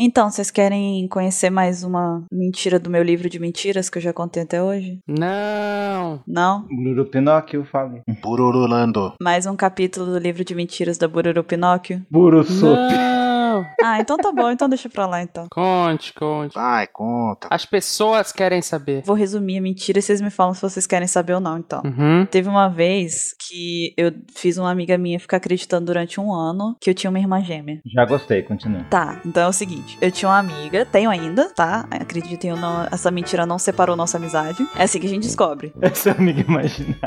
Então, vocês querem conhecer mais uma mentira do meu livro de mentiras que eu já contei até hoje? Não. Não? Bururu Pinóquio, fale. Bururulando. Mais um capítulo do livro de mentiras da Bururu Pinóquio? Buruçup. Ah, então tá bom, então deixa pra lá então. Conte, conte. Vai, conta. As pessoas querem saber. Vou resumir a mentira e vocês me falam se vocês querem saber ou não, então. Uhum. Teve uma vez que eu fiz uma amiga minha ficar acreditando durante um ano que eu tinha uma irmã gêmea. Já gostei, continua. Tá, então é o seguinte: eu tinha uma amiga, tenho ainda, tá? Acreditem ou não, essa mentira não separou nossa amizade. É assim que a gente descobre. Essa amiga imaginária.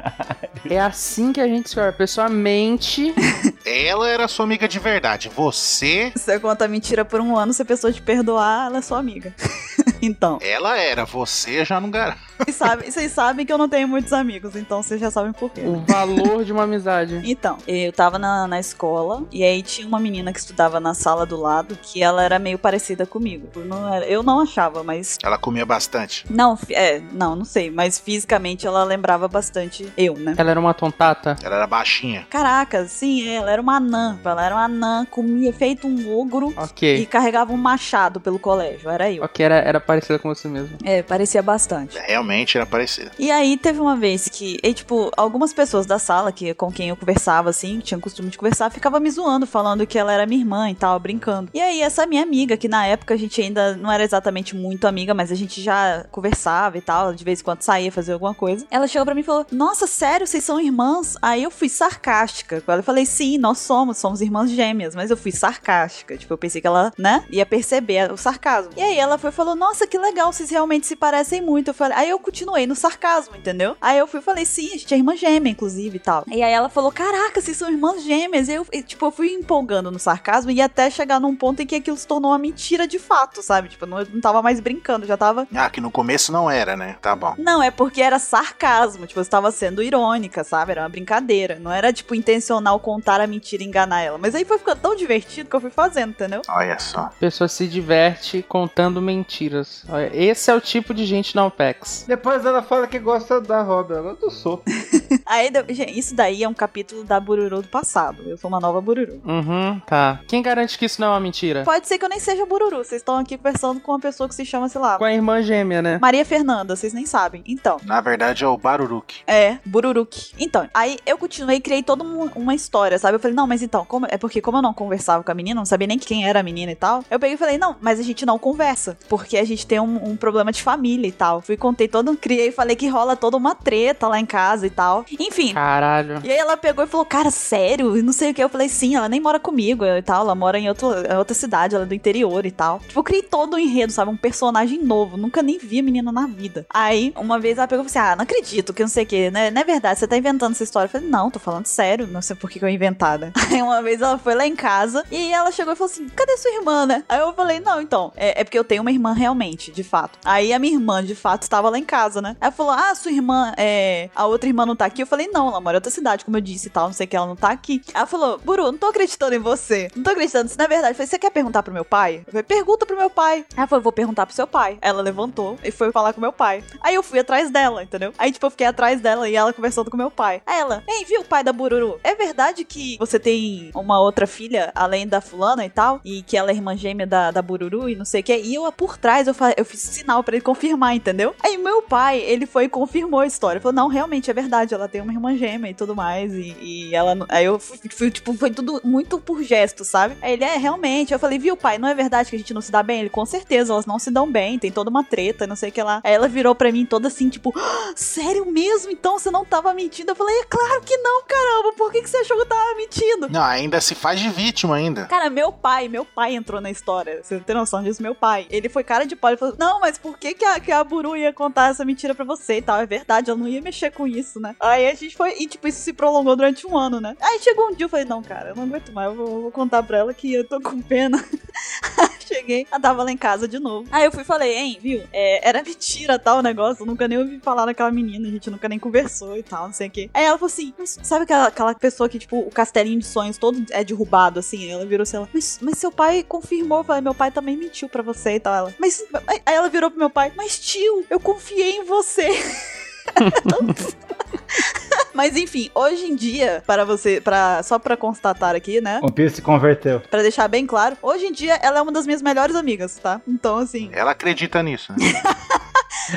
É assim que a gente escolhe. A pessoa mente. Ela era sua amiga de verdade. Você, Você conta a mentira por um ano, se a pessoa te perdoar, ela é sua amiga. então, ela era. Você já não garante. vocês sabem, vocês sabem que eu não tenho muitos amigos, então vocês já sabem por quê. o valor de uma amizade. Então, eu tava na, na escola e aí tinha uma menina que estudava na sala do lado que ela era meio parecida comigo. Eu não, era- eu não achava, mas. Ela comia bastante. Não, é, não, não sei, mas fisicamente ela lembrava bastante eu, né? Ela era uma tontata. Ela era baixinha. Caraca, sim, ela era uma anã. Ela era uma anã, comia feito um ogro e Ok. carregava um machado pelo colégio. Era eu. Ok, era, era parecida com você mesmo. É, parecia bastante. Realmente era parecida. E aí teve uma vez que, e, tipo, algumas pessoas da sala que com quem eu conversava, assim, que tinham costume de conversar, ficava me zoando, falando que ela era minha irmã e tal, brincando. E aí essa minha amiga, que na época a gente ainda não era exatamente muito amiga, mas a gente já conversava e tal, de vez em quando saía fazer alguma coisa. Ela chegou pra mim e falou: Nossa, sério, vocês são irmãs? Aí eu fui sarcástica com ela. Eu falei: Sim, nós somos, somos irmãs gêmeas, mas eu fui sarcástica. Tipo, eu pensei que ela, né, ia perceber o sarcasmo. E aí ela foi e falou: Nossa, que legal, vocês realmente se parecem muito. Eu falei, aí eu continuei no sarcasmo, entendeu? Aí eu fui e falei, sim, a gente é irmã gêmea, inclusive e tal. E aí ela falou: Caraca, vocês são irmãs gêmeas. E eu, e, tipo, eu fui empolgando no sarcasmo e até chegar num ponto em que aquilo se tornou uma mentira de fato, sabe? Tipo, eu não, eu não tava mais brincando, já tava. Ah, que no começo não era, né? Tá bom. Não, é porque era sarcasmo, tipo, eu estava sendo irônica, sabe? Era uma brincadeira. Não era, tipo, intencional contar a mentira e enganar ela. Mas aí foi ficando tão divertido que eu fui fazendo, entendeu? Olha só. A pessoa se diverte contando mentiras. Olha, esse é o tipo de gente na OPEX. Depois ela fala que gosta da Robin, ela do soco. Aí, gente, isso daí é um capítulo da Bururu do passado. Eu sou uma nova Bururu. Uhum, tá. Quem garante que isso não é uma mentira? Pode ser que eu nem seja Bururu. Vocês estão aqui conversando com uma pessoa que se chama, sei lá, Com a irmã gêmea, né? Maria Fernanda. Vocês nem sabem. Então. Na verdade é o Baruruki. É, Bururuki. Então, aí eu continuei e criei toda um- uma história, sabe? Eu falei, não, mas então, como- é porque como eu não conversava com a menina, não sabia nem quem era a menina e tal, eu peguei e falei, não, mas a gente não conversa, porque a gente tem um, um problema de família e tal. Fui, contei todo, criei e falei que rola toda uma treta lá em casa e tal. Enfim. Caralho. E aí ela pegou e falou, cara, sério? E não sei o que. Eu falei, sim, ela nem mora comigo e tal. Ela mora em outro, em outra cidade, ela é do interior e tal. Tipo, eu criei todo um enredo, sabe? Um personagem novo. Nunca nem vi a menina na vida. Aí, uma vez ela pegou e falou assim: Ah, não acredito, que não sei o que, né? Não é verdade, você tá inventando essa história. Eu falei, não, tô falando sério, não sei por que, que eu ia inventar, né? Aí uma vez ela foi lá em casa e ela chegou e falou assim: cadê sua irmã, né? Aí eu falei, não, então, é, é porque eu tenho uma irmã realmente, de fato. Aí a minha irmã, de fato, estava lá em casa, né? Ela falou: Ah, sua irmã, é. A outra irmã não tá aqui. Eu falei, não, ela mora em outra cidade, como eu disse e tal, não sei o que, ela não tá aqui. Ela falou, Buru, não tô acreditando em você. Não tô acreditando. Isso não é verdade. Eu falei, você quer perguntar pro meu pai? Eu falei, pergunta pro meu pai. Ela falou, vou perguntar pro seu pai. Ela levantou e foi falar com meu pai. Aí eu fui atrás dela, entendeu? Aí, tipo, eu fiquei atrás dela e ela conversando com meu pai. Aí ela, ei, viu, pai da Bururu? É verdade que você tem uma outra filha, além da fulana e tal? E que ela é irmã gêmea da, da Bururu e não sei o que. E eu, por trás, eu, eu fiz sinal pra ele confirmar, entendeu? Aí meu pai, ele foi e confirmou a história. Falou, não, realmente é verdade, ela tem uma irmã gêmea e tudo mais. E, e ela. Aí eu fui, fui, tipo, foi tudo muito por gesto, sabe? Aí ele, é, realmente. Eu falei, viu, pai, não é verdade que a gente não se dá bem? Ele, com certeza, elas não se dão bem, tem toda uma treta, não sei o que lá. Aí ela virou pra mim toda assim, tipo, "Ah, sério mesmo? Então você não tava mentindo? Eu falei, é claro que não, caramba, por que, que você achou que eu tava mentindo? Não, ainda se faz de vítima ainda. Cara, meu pai, meu pai entrou na história. Você tem noção disso? Meu pai. Ele foi cara de pau. Ele falou: Não, mas por que, que, a, que a Buru ia contar essa mentira pra você e tal? É verdade, ela não ia mexer com isso, né? Aí a gente foi. E, tipo, isso se prolongou durante um ano, né? Aí chegou um dia eu falei: Não, cara, eu não aguento mais. Eu vou, vou contar pra ela que eu tô com pena. Cheguei, ela tava lá em casa de novo. Aí eu fui e falei, hein, viu? É, era mentira tal o negócio. Eu nunca nem ouvi falar daquela menina, a gente nunca nem conversou e tal, não sei o quê. Aí ela falou assim: mas sabe aquela, aquela pessoa que, tipo, o castelinho de sonhos todo é derrubado, assim? Ela virou assim, ela, mas, mas seu pai confirmou. Eu falei, meu pai também mentiu pra você e tal. Ela, mas. Aí ela virou pro meu pai, mas tio, eu confiei em você. Mas enfim, hoje em dia, para você, para só pra constatar aqui, né? One Piece se converteu. Pra deixar bem claro, hoje em dia ela é uma das minhas melhores amigas, tá? Então, assim. Ela acredita nisso, né?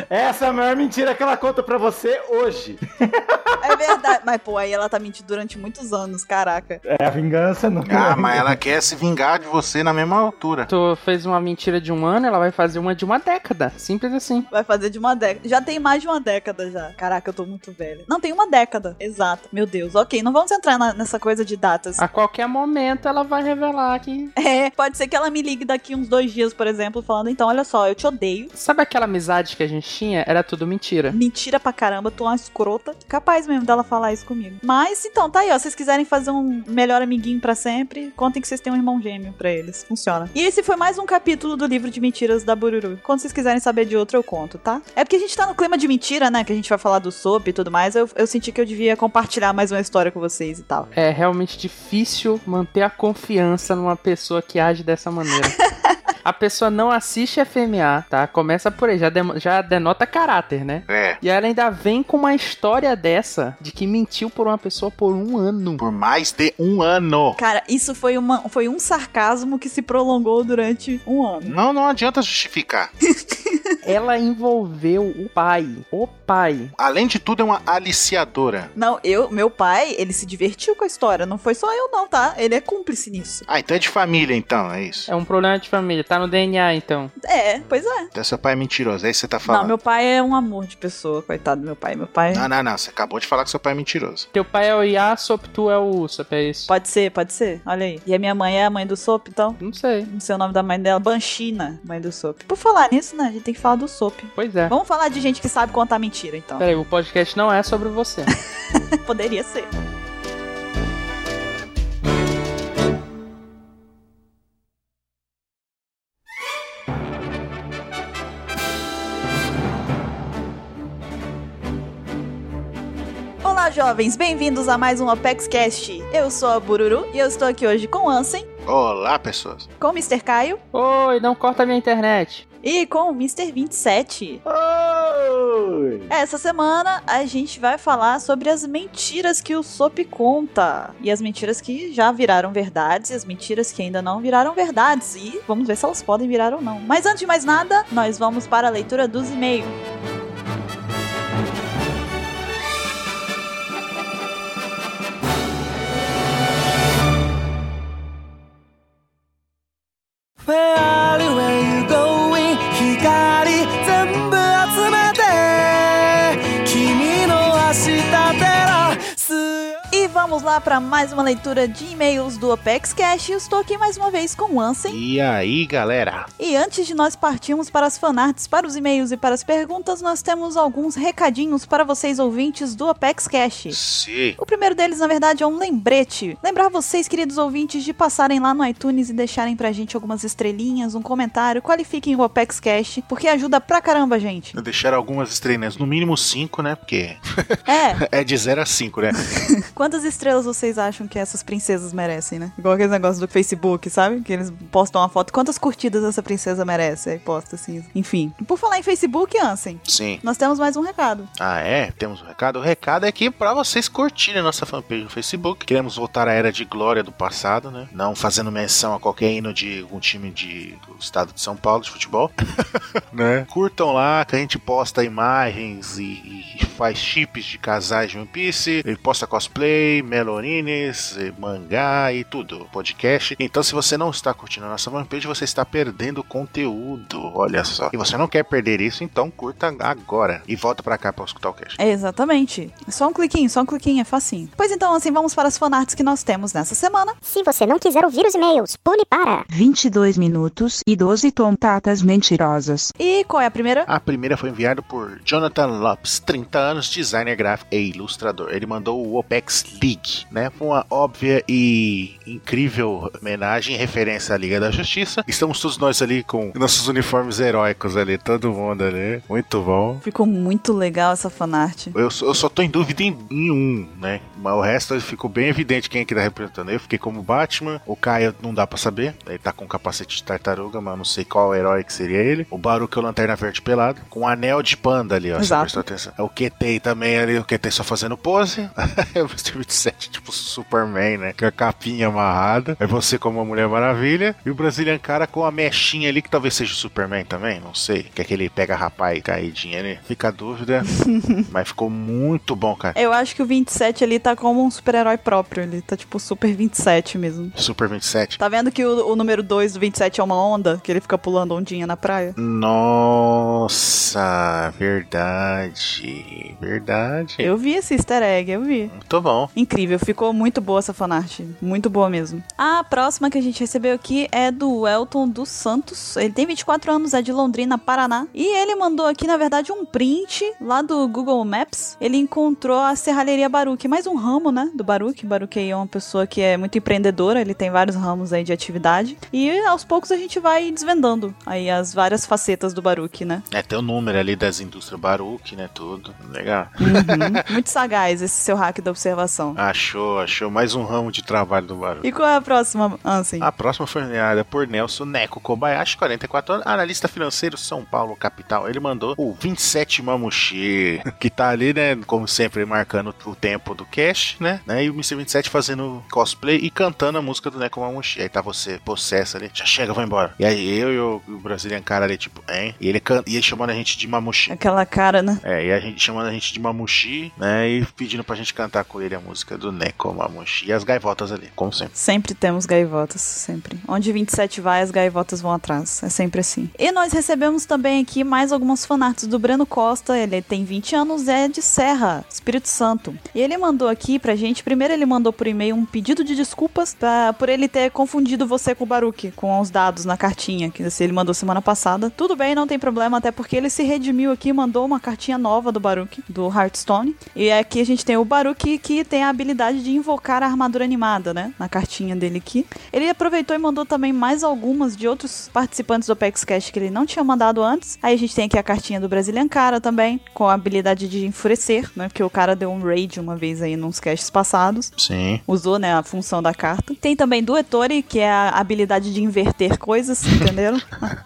Essa é a maior mentira que ela conta pra você hoje. É verdade. Mas, pô, aí ela tá mentindo durante muitos anos, caraca. É a vingança, não. Ah, mas ela quer se vingar de você na mesma altura. Tu fez uma mentira de um ano, ela vai fazer uma de uma década. Simples assim. Vai fazer de uma década. Já tem mais de uma década já. Caraca, eu tô muito velha. Não, tem uma década. Exato. Meu Deus. Ok, não vamos entrar na- nessa coisa de datas. A qualquer momento ela vai revelar que. É, pode ser que ela me ligue daqui uns dois dias, por exemplo, falando, então, olha só, eu te odeio. Sabe aquela amizade que a gente tinha? Era tudo mentira. Mentira pra caramba, tu é uma escrota. Capaz mesmo dela falar isso comigo. Mas, então, tá aí, ó. Se vocês quiserem fazer um melhor amiguinho pra sempre, contem que vocês têm um irmão gêmeo pra eles. Funciona. E esse foi mais um capítulo do livro de mentiras da Bururu. Quando vocês quiserem saber de outro, eu conto, tá? É porque a gente tá no clima de mentira, né? Que a gente vai falar do soap e tudo mais. Eu, eu senti que eu devia compartilhar mais uma história com vocês e tal. É realmente difícil manter a confiança numa pessoa que age dessa maneira. A pessoa não assiste FMA, tá? Começa por aí, já, demo- já denota caráter, né? É. E ela ainda vem com uma história dessa de que mentiu por uma pessoa por um ano. Por mais de um ano. Cara, isso foi, uma, foi um sarcasmo que se prolongou durante um ano. Não, não adianta justificar. Ela envolveu o pai. O pai. Além de tudo, é uma aliciadora. Não, eu, meu pai, ele se divertiu com a história. Não foi só eu, não, tá? Ele é cúmplice nisso. Ah, então é de família, então, é isso. É um problema de família. Tá no DNA, então. É, pois é. Então seu pai é mentiroso, é isso que você tá Não, falando. meu pai é um amor de pessoa, coitado do meu pai. Meu pai. Não, não, não. Você acabou de falar que seu pai é mentiroso. Teu pai é o Yasop, tu é o Usopp, é isso? Pode ser, pode ser. Olha aí. E a minha mãe é a mãe do Sop, então. Não sei. Não sei o nome da mãe dela. Banchina, mãe do Sop. Por falar nisso, né? A gente tem que falar do Sop. Pois é. Vamos falar de gente que sabe contar mentira, então. Peraí, o podcast não é sobre você. Poderia ser. Jovens, bem-vindos a mais um Apex Cast. Eu sou a Bururu e eu estou aqui hoje com o Ansem, Olá, pessoas. com o Mr. Caio Oi, não corta minha internet. e com o Mr. 27. Oi! Essa semana a gente vai falar sobre as mentiras que o Sop conta. E as mentiras que já viraram verdades e as mentiras que ainda não viraram verdades. E vamos ver se elas podem virar ou não. Mas antes de mais nada, nós vamos para a leitura dos e-mails. Lá para mais uma leitura de e-mails do Apex Cash. Eu estou aqui mais uma vez com o Ansem. E aí, galera? E antes de nós partirmos para as fanarts, para os e-mails e para as perguntas, nós temos alguns recadinhos para vocês ouvintes do Apex Cash. Sim. O primeiro deles, na verdade, é um lembrete. Lembrar vocês, queridos ouvintes, de passarem lá no iTunes e deixarem pra gente algumas estrelinhas, um comentário, qualifiquem o Apex Cash, porque ajuda pra caramba, gente. Deixar algumas estrelinhas, no mínimo cinco, né? Porque É, é de 0 a 5, né? quantas estrelas vocês acham que essas princesas merecem, né? Igual aqueles negócios do Facebook, sabe? Que eles postam uma foto. Quantas curtidas essa princesa merece? Aí posta assim. Enfim. Por falar em Facebook, Ansem, Sim. nós temos mais um recado. Ah, é? Temos um recado? O recado é aqui pra vocês curtirem a nossa fanpage no Facebook. Queremos voltar à era de glória do passado, né? Não fazendo menção a qualquer hino de algum time de, do estado de São Paulo de futebol. né? Curtam lá que a gente posta imagens e, e faz chips de casais de One Piece. E posta cosplay, e mangá e tudo. Podcast. Então, se você não está curtindo a nossa fanpage, você está perdendo conteúdo. Olha só. E você não quer perder isso, então curta agora. E volta pra cá pra escutar o cast. É, exatamente. Só um cliquinho, só um cliquinho, é facinho. Pois então, assim, vamos para as fanarts que nós temos nessa semana. Se você não quiser ouvir os e-mails, pule para 22 minutos e 12 tontatas mentirosas. E qual é a primeira? A primeira foi enviada por Jonathan Lopes, 30 anos, designer gráfico e ilustrador. Ele mandou o OPEX League, né? Foi uma óbvia e incrível homenagem e referência à Liga da Justiça. Estamos todos nós ali com nossos uniformes heróicos ali, todo mundo ali. Muito bom. Ficou muito legal essa fanart. Eu só, eu só tô em dúvida em, em um, né? Mas o resto ficou bem evidente quem é que tá representando. Eu fiquei como Batman, o Caio não dá pra saber. Ele tá com capacete de tartaruga, mas não sei qual herói que seria ele. O Baruch é o Lanterna Verde pelado, com um anel de panda ali, ó. Você Exato. prestou atenção. É o QT também ali, o QT só fazendo pose. o Mr. 27, tipo Superman, né? Com a capinha amarrada. É você como uma Mulher Maravilha. E o Brazilian Cara com a mechinha ali, que talvez seja o Superman também, não sei. Que é aquele pega rapaz caidinho ali. Fica a dúvida. Mas ficou muito bom, cara. Eu acho que o 27 ali tá como um super-herói próprio. Ele tá tipo Super 27 mesmo. Super 27. Tá vendo que o, o número 2 do 27 é uma onda? Que ele fica pulando ondinha na praia? Nossa, verdade. Verdade. Eu vi esse easter egg, eu vi. Muito bom. Incrível, ficou muito boa essa fanart. Muito boa mesmo. A próxima que a gente recebeu aqui é do Elton dos Santos. Ele tem 24 anos, é de Londrina, Paraná. E ele mandou aqui, na verdade, um print lá do Google Maps. Ele encontrou a Serralheria Baruque, mais um ramo, né, do Baruque. Baruque aí é uma pessoa que é muito empreendedora, ele tem vários ramos aí de atividade. E aos poucos a gente vai desvendando aí as várias facetas do Baruque, né? É, tem o número ali das indústrias Baruch, né? Tudo. Legal. Uhum. muito sagaz esse seu hack da observação. Achou, achou mais um ramo de trabalho do Baruch. E qual é a próxima, Ansem? A próxima foi enviada por Nelson Neco Kobayashi, 44 anos, analista financeiro São Paulo, capital. Ele mandou o 27 Mamushi, que tá ali, né, como sempre, marcando o tempo do cast, né? né, E o Mr. 27 fazendo cosplay e cantando a música do Neco Mamushi. Aí tá você, possessa ali, já chega, vai embora. E aí eu e o, o Brazilian cara ali, tipo, hein? E ele, e ele chamando a gente de Mamushi. Aquela cara, né? É, e a gente chamando a gente de Mamushi, né? E pedindo pra gente cantar com ele a música do Neko Mamushi. E as gaivotas ali, como sempre. Sempre temos gaivotas, sempre. Onde 27 vai, as gaivotas vão atrás. É sempre assim. E nós recebemos também aqui mais algumas fanarts do Breno Costa. Ele tem 20 anos, é de Serra, Espírito Santo. E ele mandou aqui pra gente. Primeiro, ele mandou por e-mail um pedido de desculpas pra, por ele ter confundido você com o Baruque, com os dados na cartinha que ele mandou semana passada. Tudo bem, não tem problema, até porque ele se redimiu aqui e mandou uma cartinha nova do Baruque, do Hearthstone. E aqui a gente tem o Baruque que tem a habilidade de invocar a armadura animada, né? Na cartinha dele aqui. Ele aproveitou e mandou também mais algumas de outros participantes do Apex Cash que ele não tinha mandado antes. Aí a gente tem aqui a cartinha do Brazilian Cara também, com a habilidade de enfurecer, né? Porque o cara deu um raid uma vez aí nos caches passados. Sim. Usou, né, a função da carta. Tem também do Ettore, que é a habilidade de inverter coisas, entenderam?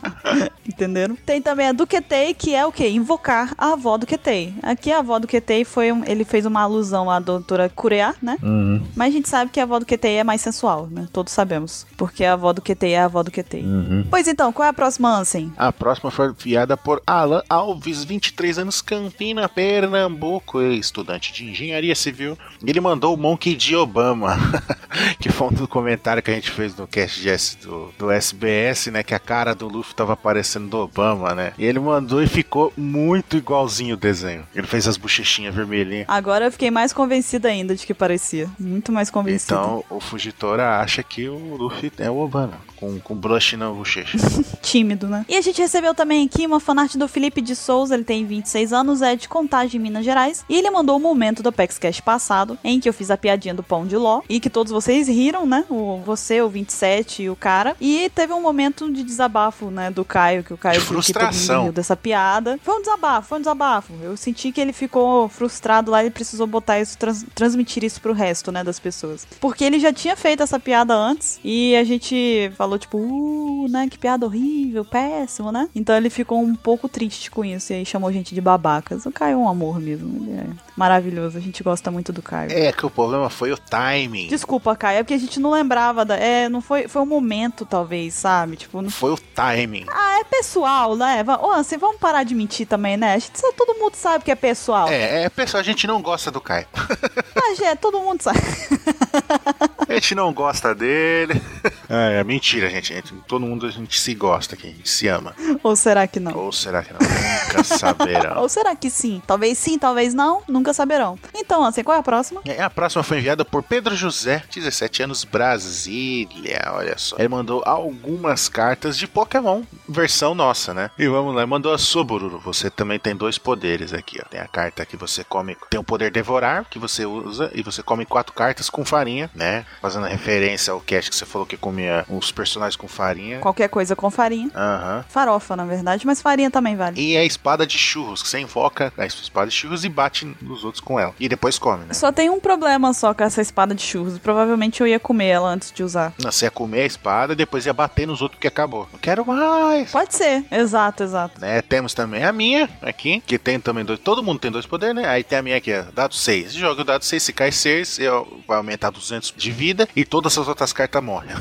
entenderam? Tem também a do Ketei, que é o quê? Invocar a avó do Ketei. Aqui a avó do Ketei foi um, ele fez uma alusão à doutora Kurea, né? Uhum. Mas a gente sabe que a avó do Ketei é mais sensual, né? Todos sabemos. Porque a avó do Ketei é a avó do Ketei. Uhum. Pois então, qual é a próxima Ansem? A próxima foi enviada por Alan Alves, 23 anos, Campina, Pernambuco, estudante de engenharia civil. Ele mandou o Monkey de Obama, que foi um do comentário que a gente fez no cast de S- do, do SBS, né? Que a cara do Luffy tava parecendo do Obama, né? E ele mandou e ficou muito igualzinho o desenho. Ele fez as bochechinhas vermelhinhas. Agora eu fiquei mais convencida ainda de que parecia. Muito mais convencida. Então o Fugitora acha que o Luffy é o Obama, com, com blush na bochecha. tímido, né? E a gente recebeu também aqui uma fanart do Felipe de Souza, ele tem 26 anos, é de Contagem, Minas Gerais, e ele mandou o momento do Apex Cash passado, em que eu fiz a piadinha do pão de ló, e que todos vocês riram, né? O, você, o 27 e o cara. E teve um momento de desabafo, né, do Caio, que o Caio De frustração. riu dessa piada. Foi um desabafo, foi um desabafo. Eu senti que ele ficou frustrado lá e precisou botar isso, trans- transmitir isso pro resto, né, das pessoas. Porque ele já tinha feito essa piada antes, e a gente falou, tipo, uh, né, que piada horrível, péssimo, né? Então ele ficou um pouco triste com isso, e aí chamou a gente de babacas. O Caio é um amor mesmo, ele é maravilhoso, a gente gosta muito do Caio. é que o problema foi o timing. Desculpa, Caio, é porque a gente não lembrava da. É, não foi. Foi um momento, talvez, sabe? Tipo, não Foi o timing. ah, é pessoal, né? Ô, assim, vamos parar de mentir também, né? A gente todo mundo sabe que é pessoal. É, é, pessoal, a gente não gosta do Caio. Mas é, todo mundo sabe. A gente não gosta dele. É, é mentira, gente. gente. Todo mundo a gente se gosta aqui, a gente se ama. Ou será que não? Ou será que não? Nunca saberão. Ou será que sim? Talvez sim, talvez não, nunca saberão. Então, assim, qual é a próxima? E A próxima foi enviada por Pedro José, 17 anos, Brasília. Olha só. Ele mandou algumas cartas de Pokémon, versão nossa, né? E vamos lá, ele mandou a sua, Bururu. Você também tem dois poderes aqui, ó. Tem a carta que você come, tem o poder devorar, que você usa, e você come quatro cartas com farinha, né? Fazendo referência ao cast que você falou que comia os personagens com farinha. Qualquer coisa com farinha. Aham. Farofa, na verdade, mas farinha também vale. E a espada de churros, que você invoca a espada de churros e bate nos outros com ela. E depois come, né? Só tem um problema só com essa espada de churros. Provavelmente eu ia comer ela antes de usar. Não, Você ia comer a espada e depois ia bater nos outros porque acabou. Não quero mais. Pode ser. Exato, exato. Né, temos também a minha aqui, que tem também dois. Todo mundo tem dois poderes, né? Aí tem a minha aqui, ó, dado 6. Joga o dado 6, se cai 6, eu- vai aumentar 200 de vida e todas as outras cartas morrem.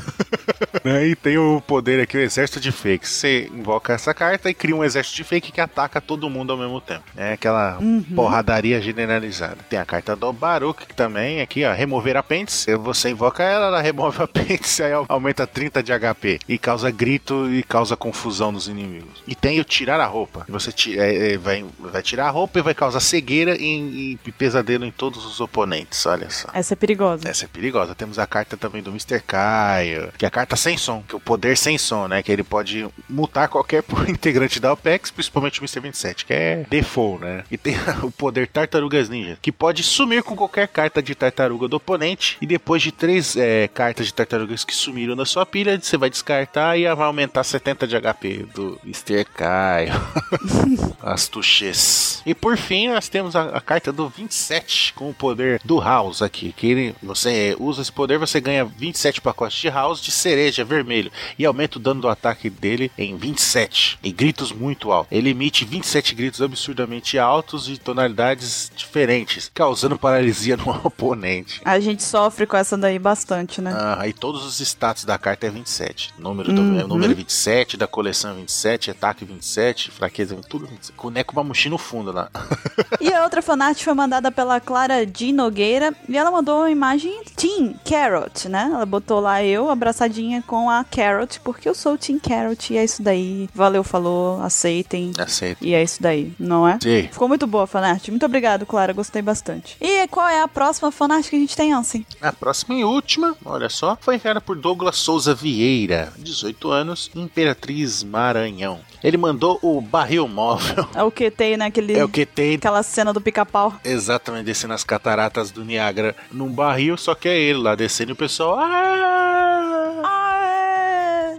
Né, e tem o poder aqui, o exército de fakes. Você invoca essa carta e cria um exército de fake que ataca todo mundo ao mesmo tempo. É aquela porradaria generalizada. Tem a carta do Baruch que também, aqui, ó, remover apêndice. Você invoca ela, ela remove o apêndice, aí aumenta 30 de HP. E causa grito e causa confusão nos inimigos. E tem o tirar a roupa. Você ti- é, é, vai, vai tirar a roupa e vai causar cegueira e, e pesadelo em todos os oponentes. Olha só. Essa é perigosa. Essa é perigosa. Temos a carta também do Mr. Caio, que é a carta sem som, que é o poder sem som, né? Que ele pode mutar qualquer integrante da OPEX, principalmente o Mr. 27, que é default, né? E tem o poder Tartarugas Ninja, que pode sumir com qualquer carta de tartaruga do oponente, e depois de três é, cartas de tartarugas que sumiram na sua pilha, você vai descartar e vai aumentar 70 de HP do Mr. Caio. Astuches. E por fim, nós temos a, a carta do 27 com o poder do House aqui. Que ele, você usa esse poder, você ganha 27 pacotes de House de cereja vermelho e aumenta o dano do ataque dele em 27. E gritos muito altos. Ele emite 27 gritos absurdamente altos e tonalidades diferentes, causando paralisia no oponente. A gente sofre com essa daí bastante, né? Ah, e todos os status da carta é 27. Número, do, é, número 27, da coleção é 27, ataque 27, fraqueza, tudo 27. Com o Neco Mamushi no fundo lá. E a outra fanart foi mandada pela Clara D. Nogueira e ela mandou uma imagem Team Carrot, né? Ela botou lá eu abraçadinha com a Carrot, porque eu sou o Team Carrot e é isso daí. Valeu, falou, aceitem. Aceito. E é isso daí, não é? Sim. Ficou muito boa a fanart. Muito obrigado, Clara. Gostei bastante. E qual é a próxima fanart que a gente tem, Ansem? A próxima e última, olha só, foi enviada por Douglas Souza Vieira, 18 anos, Imperatriz Maranhão. Ele mandou o barril móvel. É o QT, né? Aquele, É o que tem Aquela cena do pica-pau. exatamente descendo as cataratas do Niágara num barril, só que é ele lá descendo e o pessoal. "Ah!"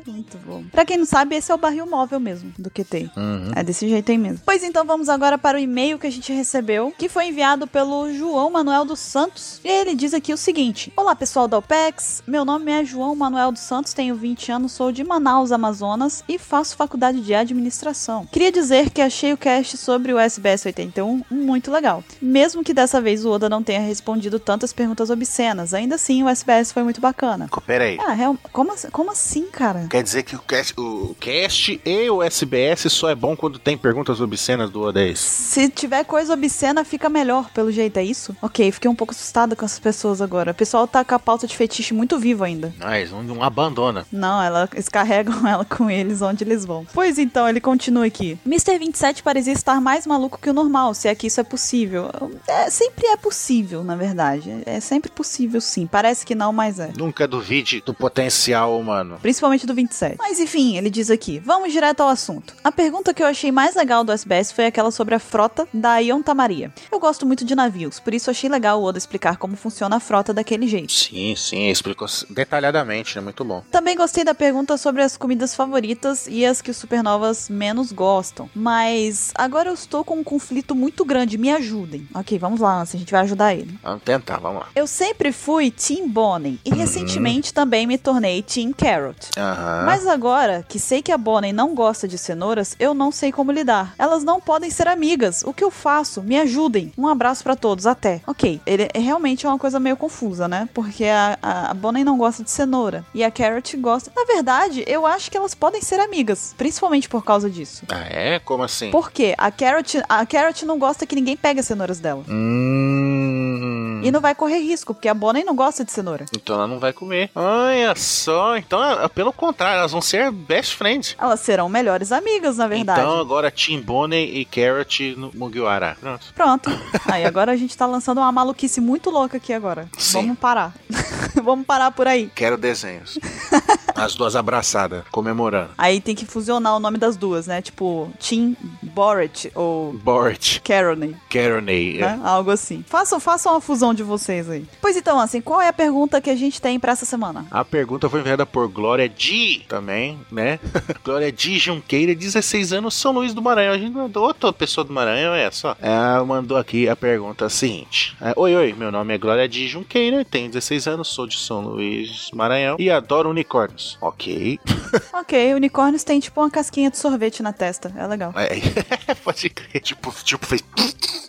Muito bom. Pra quem não sabe, esse é o barril móvel mesmo do QT. Uhum. É desse jeito aí mesmo. Pois então, vamos agora para o e-mail que a gente recebeu, que foi enviado pelo João Manuel dos Santos. E ele diz aqui o seguinte: Olá, pessoal da OPEX. Meu nome é João Manuel dos Santos, tenho 20 anos, sou de Manaus, Amazonas e faço faculdade de administração. Queria dizer que achei o cast sobre o SBS 81 muito legal. Mesmo que dessa vez o Oda não tenha respondido tantas perguntas obscenas, ainda assim o SBS foi muito bacana. Pera aí. Ah, real... como, assim- como assim, cara? Quer dizer que o cast, o cast e o SBS só é bom quando tem perguntas obscenas do isso? Se tiver coisa obscena, fica melhor, pelo jeito, é isso? Ok, fiquei um pouco assustada com essas pessoas agora. O pessoal tá com a pauta de fetiche muito vivo ainda. Mas não, não abandona. Não, ela, eles carregam ela com eles onde eles vão. Pois então, ele continua aqui. Mr. 27 parecia estar mais maluco que o normal, se é que isso é possível. É, sempre é possível, na verdade. É sempre possível, sim. Parece que não, mas é. Nunca duvide do potencial humano. Principalmente do 27. Mas enfim, ele diz aqui: vamos direto ao assunto. A pergunta que eu achei mais legal do SBS foi aquela sobre a frota da Yonta Maria. Eu gosto muito de navios, por isso achei legal o Oda explicar como funciona a frota daquele jeito. Sim, sim, explicou detalhadamente, é muito bom. Também gostei da pergunta sobre as comidas favoritas e as que os supernovas menos gostam. Mas agora eu estou com um conflito muito grande, me ajudem. Ok, vamos lá, Anson, a gente vai ajudar ele. Vamos tentar, vamos lá. Eu sempre fui Team Bonnie e recentemente também me tornei Team Carrot. Aham. Mas agora que sei que a Bonnie não gosta de cenouras, eu não sei como lidar. Elas não podem ser amigas. O que eu faço? Me ajudem. Um abraço pra todos. Até. Ok, ele é- realmente é uma coisa meio confusa, né? Porque a, a, a Bonnie não gosta de cenoura e a Carrot gosta. Na verdade, eu acho que elas podem ser amigas, principalmente por causa disso. Ah, é? Como assim? Por quê? A Carrot, a Carrot não gosta que ninguém pegue as cenouras dela. Hum. E não vai correr risco, porque a Bonnie não gosta de cenoura. Então ela não vai comer. Olha só. Então, é- pelo contrário, elas vão ser best friends. Elas serão melhores amigas, na verdade. Então agora Team Bonnie e Carrot no Mugiwara. Pronto. Pronto. Aí agora a gente tá lançando uma maluquice muito louca aqui agora. Sim. Vamos parar. Vamos parar por aí. Quero desenhos. As duas abraçadas, comemorando. Aí tem que fusionar o nome das duas, né? Tipo, Tim Boret ou Bort, Caroney, Caroney. né? Algo assim. Façam, façam uma fusão de vocês aí. Pois então, assim, qual é a pergunta que a gente tem pra essa semana? A pergunta foi enviada por Glória Di, também, né? Glória Di Junqueira, 16 anos, São Luís do Maranhão. A gente mandou outra pessoa do Maranhão, é só. Ela mandou aqui a pergunta seguinte: é, Oi, oi, meu nome é Glória Di Junqueira, tenho 16 anos, sou de São Luís, Maranhão e adoro unicórnios. Ok. ok, unicórnios tem tipo uma casquinha de sorvete na testa. É legal. É, pode crer. Tipo, tipo, fez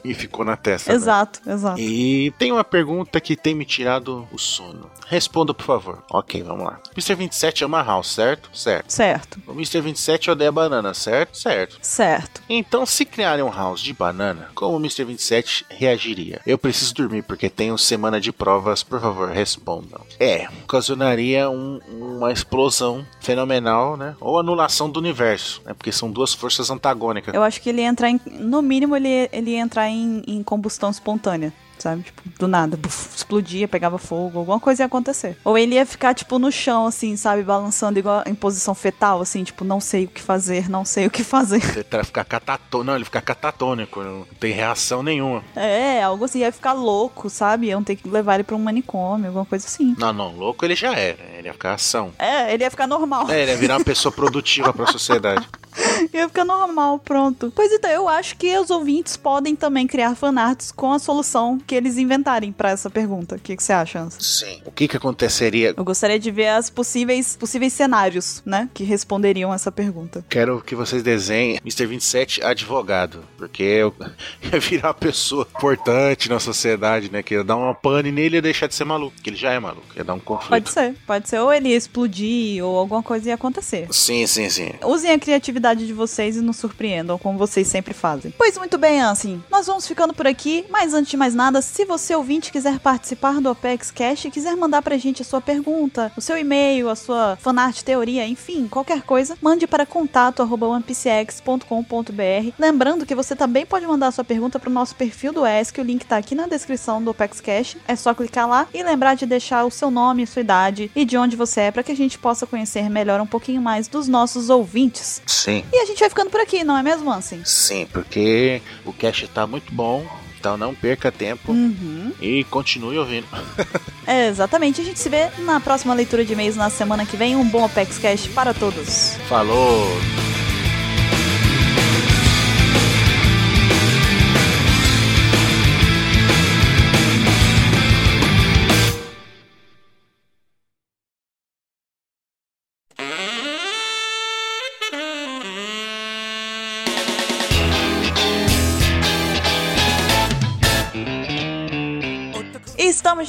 e ficou na testa. né? Exato, exato. E tem uma pergunta que tem me tirado o sono. Responda, por favor. Ok, vamos lá. Mr. 27 ama house, certo? Certo. Certo, O Mr. 27 odeia banana, certo? Certo. certo. Então, se criarem um house de banana, como o Mr. 27 reagiria? Eu preciso dormir porque tenho semana de provas, por favor, respondam. É, ocasionaria um- uma explosão fenomenal, né? Ou anulação do universo, né? Porque são duas forças antagônicas. Eu acho que ele ia entrar em. No mínimo, ele, ele ia entrar em, em combustão espontânea. Sabe? Tipo, do nada. buf, explodia, pegava fogo, alguma coisa ia acontecer. Ou ele ia ficar, tipo, no chão, assim, sabe? Balançando igual em posição fetal, assim, tipo, não sei o que fazer, não sei o que fazer. Ele ficar catatônico. Não, ele fica catatônico, não tem reação nenhuma. É, algo assim, ia ficar louco, sabe? Iam ter que levar ele pra um manicômio, alguma coisa assim. Não, não, louco ele já era. Ele ia ficar ação. É, ele ia ficar normal. É, ele ia virar uma pessoa produtiva pra sociedade. Ia ficar normal, pronto. Pois então, eu acho que os ouvintes podem também criar fanarts com a solução que eles inventarem pra essa pergunta. O que, que você acha, Ansa? Sim. O que que aconteceria? Eu gostaria de ver as possíveis, possíveis cenários, né? Que responderiam essa pergunta. Quero que vocês desenhem Mr. 27 advogado. Porque eu ia virar uma pessoa importante na sociedade, né? Que ia dar uma pane nele e ia deixar de ser maluco. Que ele já é maluco. Ia dar um conflito. Pode ser, pode ser. Ou ele ia explodir, ou alguma coisa ia acontecer. Sim, sim, sim. Usem a criatividade de vocês e nos surpreendam, como vocês sempre fazem. Pois muito bem, Ansem. Nós vamos ficando por aqui, mas antes de mais nada, se você ouvinte quiser participar do Opex Cash e quiser mandar pra gente a sua pergunta, o seu e-mail, a sua fanart teoria, enfim, qualquer coisa, mande para contato arroba onepcx.com.br. Lembrando que você também pode mandar a sua pergunta pro nosso perfil do ESC, o link tá aqui na descrição do Opex Cash. É só clicar lá e lembrar de deixar o seu nome, sua idade e de onde você é para que a gente possa conhecer melhor um pouquinho mais dos nossos ouvintes. Sim. E a gente vai ficando por aqui, não é mesmo, Ansem? Sim, porque o cast tá muito bom. Então não perca tempo Uhum. e continue ouvindo. É, exatamente. A gente se vê na próxima leitura de e-mails na semana que vem. Um bom Apex Cash para todos. Falou!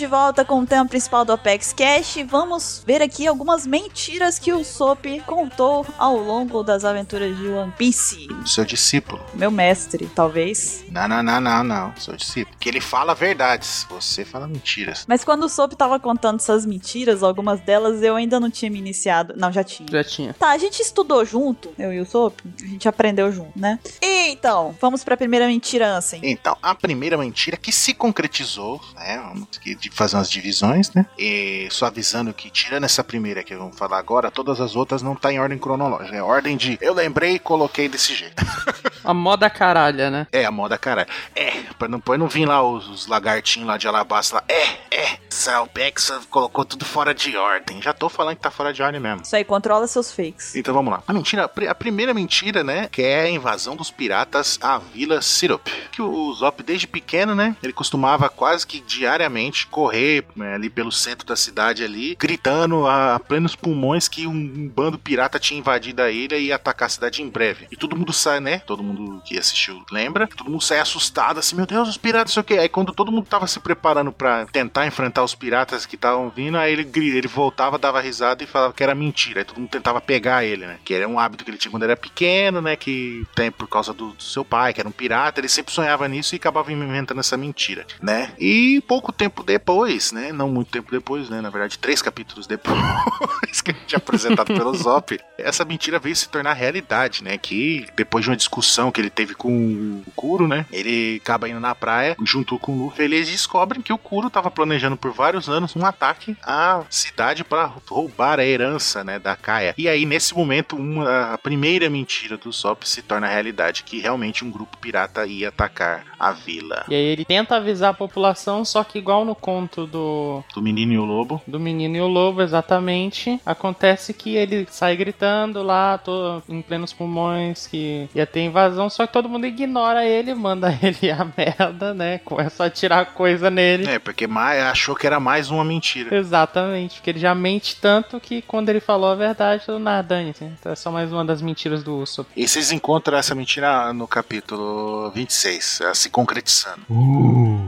De volta com o tema principal do Apex Cash. Vamos ver aqui algumas mentiras que o Sop contou ao longo das aventuras de One Piece. Seu discípulo. Meu mestre, talvez. Não, não, não, não, não. Seu discípulo. Que ele fala verdades. Você fala mentiras. Mas quando o Sop tava contando essas mentiras, algumas delas eu ainda não tinha me iniciado. Não, já tinha. Já tinha. Tá, a gente estudou junto, eu e o Sop. A gente aprendeu junto, né? E então, vamos pra primeira mentira, Ansem. Então, a primeira mentira que se concretizou, né? Vamos aqui de fazer umas divisões, né? E só avisando que, tirando essa primeira que vamos falar agora, todas as outras não tá em ordem cronológica. É ordem de eu lembrei e coloquei desse jeito. A moda caralha, né? É, a moda, cara. É, pra não, pra não vir lá os, os lagartinhos lá de Alabasta lá. É, é. Salpex colocou tudo fora de ordem. Já tô falando que tá fora de ordem mesmo. Isso aí, controla seus fakes. Então vamos lá. A mentira, a pri- a primeira mentira, né, que é a invasão dos piratas à Vila Syrup. Que o Zop, desde pequeno, né, ele costumava quase que diariamente correr né, ali pelo centro da cidade ali, gritando a, plenos pulmões que um, bando pirata tinha invadido a ilha e ia atacar a cidade em breve. E todo mundo sai, né, todo mundo que assistiu lembra, todo mundo sai assustado, assim, meu Deus, os piratas, sei o que. Aí quando todo mundo tava se preparando pra tentar enfrentar os piratas que estavam vindo, aí ele, ele voltava, dava risada e falava que era mentira. Aí todo mundo tentava pegar ele, né? Que era um hábito que ele tinha quando era pequeno, né? Que tem por causa do, do seu pai, que era um pirata. Ele sempre sonhava nisso e acabava inventando essa mentira, né? E pouco tempo depois, né? Não muito tempo depois, né? Na verdade, três capítulos depois que a gente é apresentado pelo Zop, essa mentira veio se tornar realidade, né? Que depois de uma discussão que ele teve com o Kuro, né? Ele acaba indo na praia junto com o Luffy. Eles descobrem que o Kuro tava planejando por vários anos um ataque à cidade para roubar a herança, né, da Kaia. E aí nesse momento uma, a primeira mentira do Sop se torna realidade, que realmente um grupo pirata ia atacar a vila. E aí ele tenta avisar a população, só que igual no conto do, Do menino e o lobo. do menino e o lobo, exatamente, acontece que ele sai gritando lá, tô em plenos pulmões, que ia ter invasão, só que todo mundo ignora ele, manda ele a merda, né? Começa a tirar coisa nele. É, porque mais, achou que era mais uma mentira. Exatamente, porque ele já mente tanto que quando ele falou a verdade, tudo nada, dane-se. Então é só mais uma das mentiras do Usopp. E vocês encontram essa mentira no capítulo 26, ela se concretizando.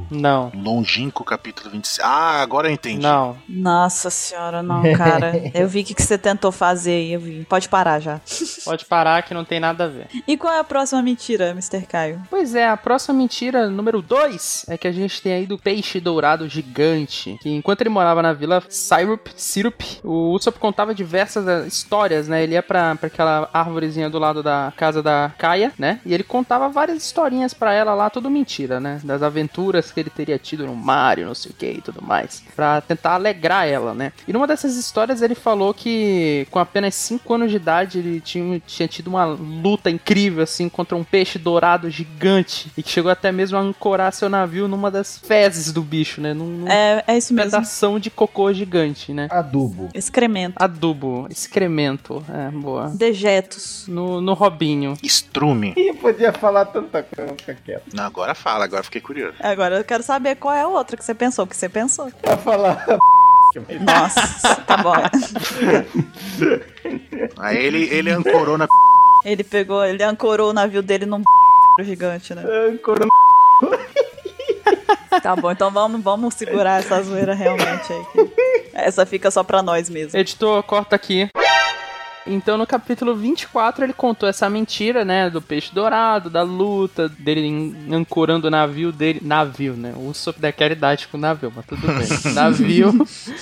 Não, Longínquo capítulo 26. Ah, agora eu entendi. não. Nossa senhora, não, cara. Eu vi o que, que você tentou fazer aí, eu vi. Pode parar já. Pode parar que não tem nada a ver. E qual é a próxima mentira, Mr. Caio? Pois é, a próxima mentira, número 2, é que a gente tem aí do peixe dourado gigante. Que enquanto ele morava na vila Syrup, Syrup o Usopp contava diversas eh, histórias, né? Ele ia pra, pra aquela árvorezinha do lado da casa da Kaia, né? E ele contava várias historinhas pra ela lá, tudo mentira, né? Das aventuras que ele teria tido no Mario, não sei o que e tudo mais. Pra tentar alegrar ela, né? E numa dessas histórias ele falou que com apenas 5 anos de idade ele tinha, tinha tido uma luta incrível, assim, contra um peixe dourado gigante. E que chegou até mesmo a ancorar seu navio numa das fezes do bicho, né? Num, num É, é isso mesmo. pedação de cocô gigante, né? Adubo. Excremento. Adubo, excremento, é, boa. Dejetos. No, no Robinho. Estrume. Ih, podia falar tanta coisa, vou ficar quieto. Não, agora fala, agora fiquei curioso. Agora eu quero saber qual é a outra que você pensou, que você pensou. Pra falar. Nossa, tá bom. Aí ele, ele ancorou na. Ele pegou, ele ancorou o navio dele num gigante, né? Corona. Tá bom, então vamos, vamos segurar essa zoeira realmente aí. Essa fica só pra nós mesmo. Editor, corta aqui. Então, no capítulo 24, ele contou essa mentira, né? Do peixe dourado, da luta, dele ancorando o navio dele. Navio, né? O Usopp daquela idade com o navio, mas tudo bem. navio.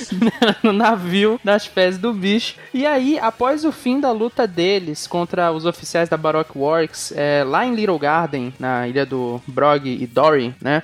no navio das fezes do bicho. E aí, após o fim da luta deles contra os oficiais da Baroque Works, é, lá em Little Garden, na ilha do Brog e Dory, né?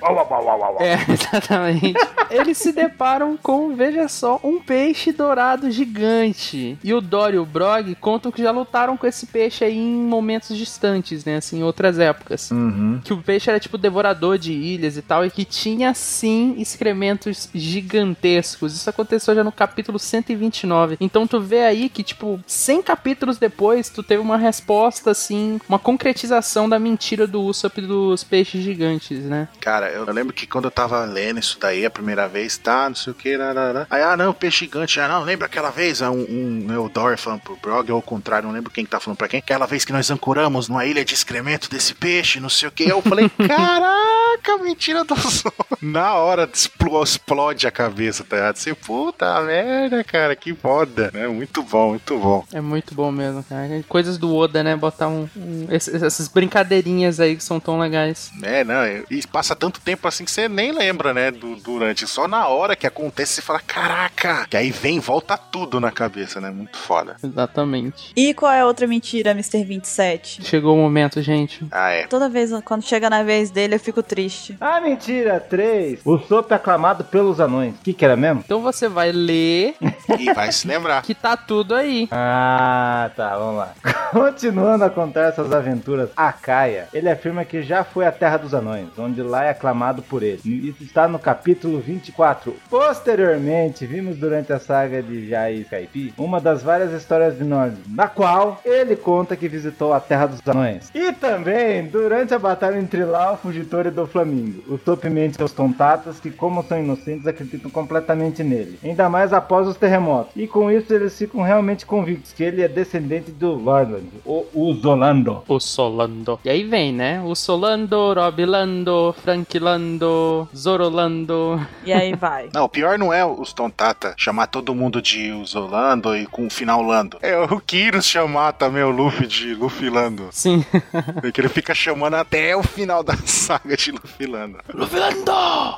É, exatamente. Eles se deparam com, veja só, um peixe dourado gigante. E o Dory e o Brog contam que já lutaram com esse peixe aí em momentos distantes, né? Assim, em outras épocas. Uhum. Que o peixe era tipo devorador de ilhas e tal, e que tinha sim excrementos gigantescos. Isso aconteceu já no capítulo 129. Então tu vê aí que, tipo, 100 capítulos depois, tu teve uma resposta, assim, uma concretização da mentira do Usopp dos peixes gigantes, né? Cara, eu, eu lembro que quando eu tava lendo isso daí a primeira vez, tá, não sei o que, lá, lá, lá. Aí, ah, não, peixe gigante, ah, não, lembra aquela vez, ah, um, um né, o Dory falando pro Ou ao contrário, não lembro quem que tá falando pra quem, aquela vez que nós ancoramos numa ilha de excremento desse peixe, não sei o que. Eu falei, caraca, mentira do sol. Na hora explo- explode a cabeça, tá ligado? Você, puta merda, cara, que foda, né? Muito bom, muito bom. É muito bom mesmo, cara. Coisas do Oda, né? Botar um, um- esses- essas brincadeirinhas aí que são tão legais. É, não, e passa tanto tempo assim que você nem lembra, né, do, durante. Só na hora que acontece você fala, caraca! Que aí vem e volta tudo na cabeça, né? Muito foda. Exatamente. E qual é a outra mentira, Mr. 27? Chegou o momento, gente. Ah, é. Toda vez quando chega na vez dele, eu fico triste. Ah, mentira, 3. O Sop é aclamado pelos anões. O que que era mesmo? Então você vai ler E vai se lembrar. que tá tudo aí. Ah, tá, vamos lá. Continuando a contar essas aventuras a Kaia, ele afirma que já foi à Terra dos Anões, onde lá é aclamado por ele. Isso está no capítulo 24. Posteriormente, vimos durante a saga de Jai e Kaipi uma das várias histórias de Na qual ele conta que visitou a Terra dos Anões. E também durante a batalha entre Lau, o Fugitor e do Flamingo. O Sop mente aos tontatas que, como são inocentes, acreditam completamente nele. Ainda mais após os terremotos. E com isso eles ficam realmente convictos que ele é descendente do Lordland, o Uzolando. O Solando. E aí vem, né? O Solando, Robilando, Frankilando, Zorolando. E aí vai. Não, o pior não é os Tontata chamar todo mundo de Usolando e com o final Lando. É o o Kyrus chamar também o Luffy de Luffy Lando. Sim. Porque ele fica chamando até o final da saga de Luffy Lando. Luffy Lando!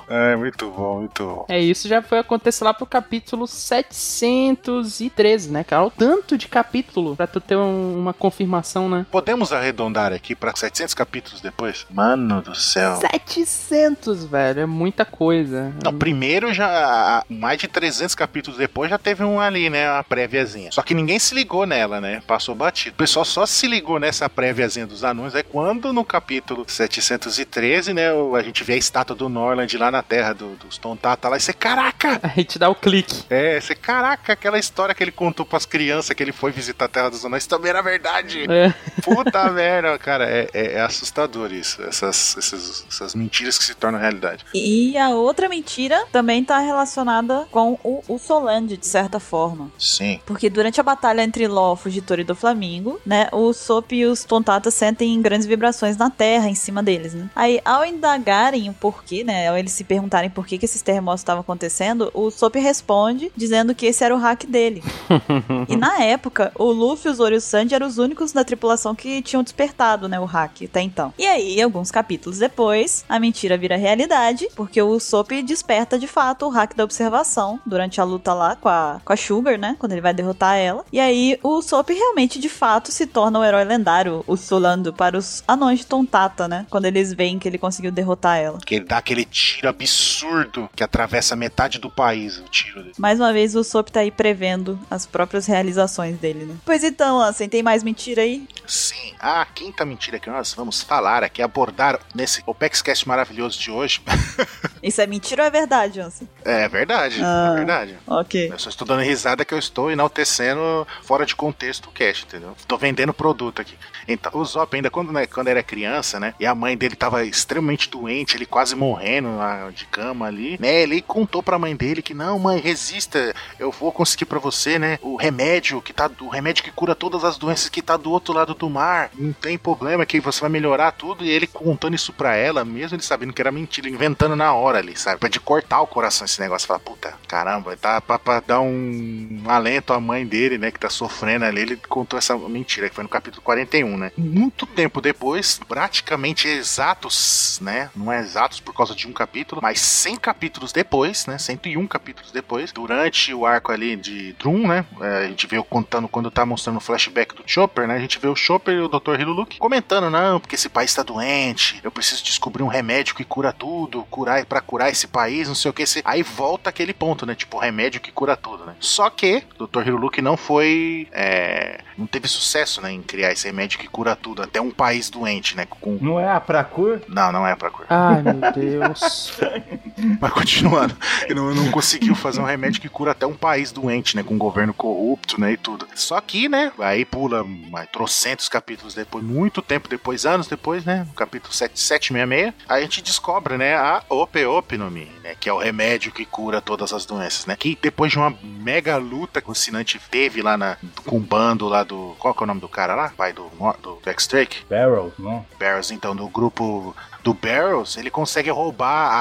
É, muito bom, muito bom. É, isso já foi acontecer lá pro capítulo 713, né, cara? O tanto de capítulo pra tu ter um- uma confirmação, né? Podemos arredondar aqui pra 700 capítulos depois? Mano do céu. 700, velho, é muita coisa. Não, primeiro já, mais de 300 capítulos depois, já teve um ali, né, uma préviazinha. Só que ninguém se ligou nela, né, passou batido. O pessoal só se ligou nessa préviazinha dos anões, é quando no capítulo 713, né, a gente vê a estátua do Norland lá na terra do, dos Tontata lá, e você, caraca! Aí te dá o clique. É, você, caraca, aquela história que ele contou pras crianças que ele foi visitar a Terra dos Anões também era verdade. É. Puta merda, cara, é, é- é assustador isso, essas, essas, essas mentiras que se tornam realidade. E a outra mentira também tá relacionada com o, o Soland, de certa forma. Sim. Porque durante a batalha entre Fugitor e do Flamingo, né, o Sop e os Tontatas sentem grandes vibrações na terra em cima deles, né? Aí, ao indagarem o porquê, né, ao eles se perguntarem por que, que esses terremotos estavam acontecendo, o Sop responde dizendo que esse era o hack dele. e na época, o Luffy, o Zoro e o Sanji eram os únicos da tripulação que tinham despertado, né, o hack até então. E aí, alguns capítulos depois, a mentira vira realidade, porque o Sop desperta de fato o hack da observação durante a luta lá com a, com a Sugar, né, quando ele vai derrotar ela. E aí, o Sop realmente, de fato, se torna o herói lendário, o Solando, para os anões de Tontata, né, quando eles veem que ele conseguiu derrotar ela. Que ele dá aquele tiro absurdo que atravessa metade do país, o tiro dele. Mais uma vez, o Sop tá aí prevendo as próprias realizações dele, né? Pois então, Ansem, tem mais mentira aí? Sim, a quinta mentira que nós vamos falar aqui, abordar nesse OpexCast maravilhoso de hoje. Isso é mentira ou é verdade, Ansem? é verdade, Ah. é verdade. Ok. Eu só estou dando risada que eu estou enaltecendo fora de contexto o cast, entendeu? Tô vendendo produto aqui. Então, o Zop ainda quando, né, quando era criança, né? E a mãe dele tava extremamente doente, ele quase morrendo lá de cama ali, né? Ele contou pra mãe dele que não, mãe, resista, eu vou conseguir pra você, né? O remédio que tá, o remédio que cura todas as doenças que tá do outro lado do mar. Não tem problema que você vai melhorar tudo. E ele contando isso pra ela, mesmo ele sabendo que era mentira, inventando na hora ali, sabe? Pra de cortar o coração esse negócio. Falar, puta, caramba, tá pra, pra dar um, um alento à mãe dele, né? Que tá sofrendo ali. Ele contou essa mentira, que foi no capítulo 41, né? Muito tempo depois, praticamente exatos, né? Não é exatos por causa de um capítulo, mas 100 capítulos depois, né? 101 capítulos depois, durante o arco ali de Drum, né? é, a gente vê contando quando tá mostrando o flashback do Chopper, né? A gente vê o Chopper e o Dr. Hiluluk comentando, não, porque esse país tá doente, eu preciso descobrir um remédio que cura tudo, curar para curar esse país, não sei o que. Aí volta aquele ponto, né? Tipo, remédio que cura tudo, né? Só que o Dr. Hiluluk não foi. É, não teve sucesso, né? Em criar esse remédio que cura tudo, até um país doente, né? Com... Não é a Procur? Não, não é pra curar. Ai, meu Deus. Mas continuando, ele não, não conseguiu fazer um remédio que cura até um país doente, né? Com um governo corrupto, né? E tudo. Só que, né? Aí pula mais trocentos capítulos depois, muito tempo depois, anos depois, né? No capítulo 7, 766, a gente descobre, né? A Opeopinome, né? Que é o remédio que cura todas as doenças, né? Que depois de uma mega luta que o Sinante teve lá na, com o bando lá do. Qual que é o nome do cara lá? Pai do, do, do X-Drake? Barrels, não? Barrels, então, do grupo do Barrels, ele consegue roubar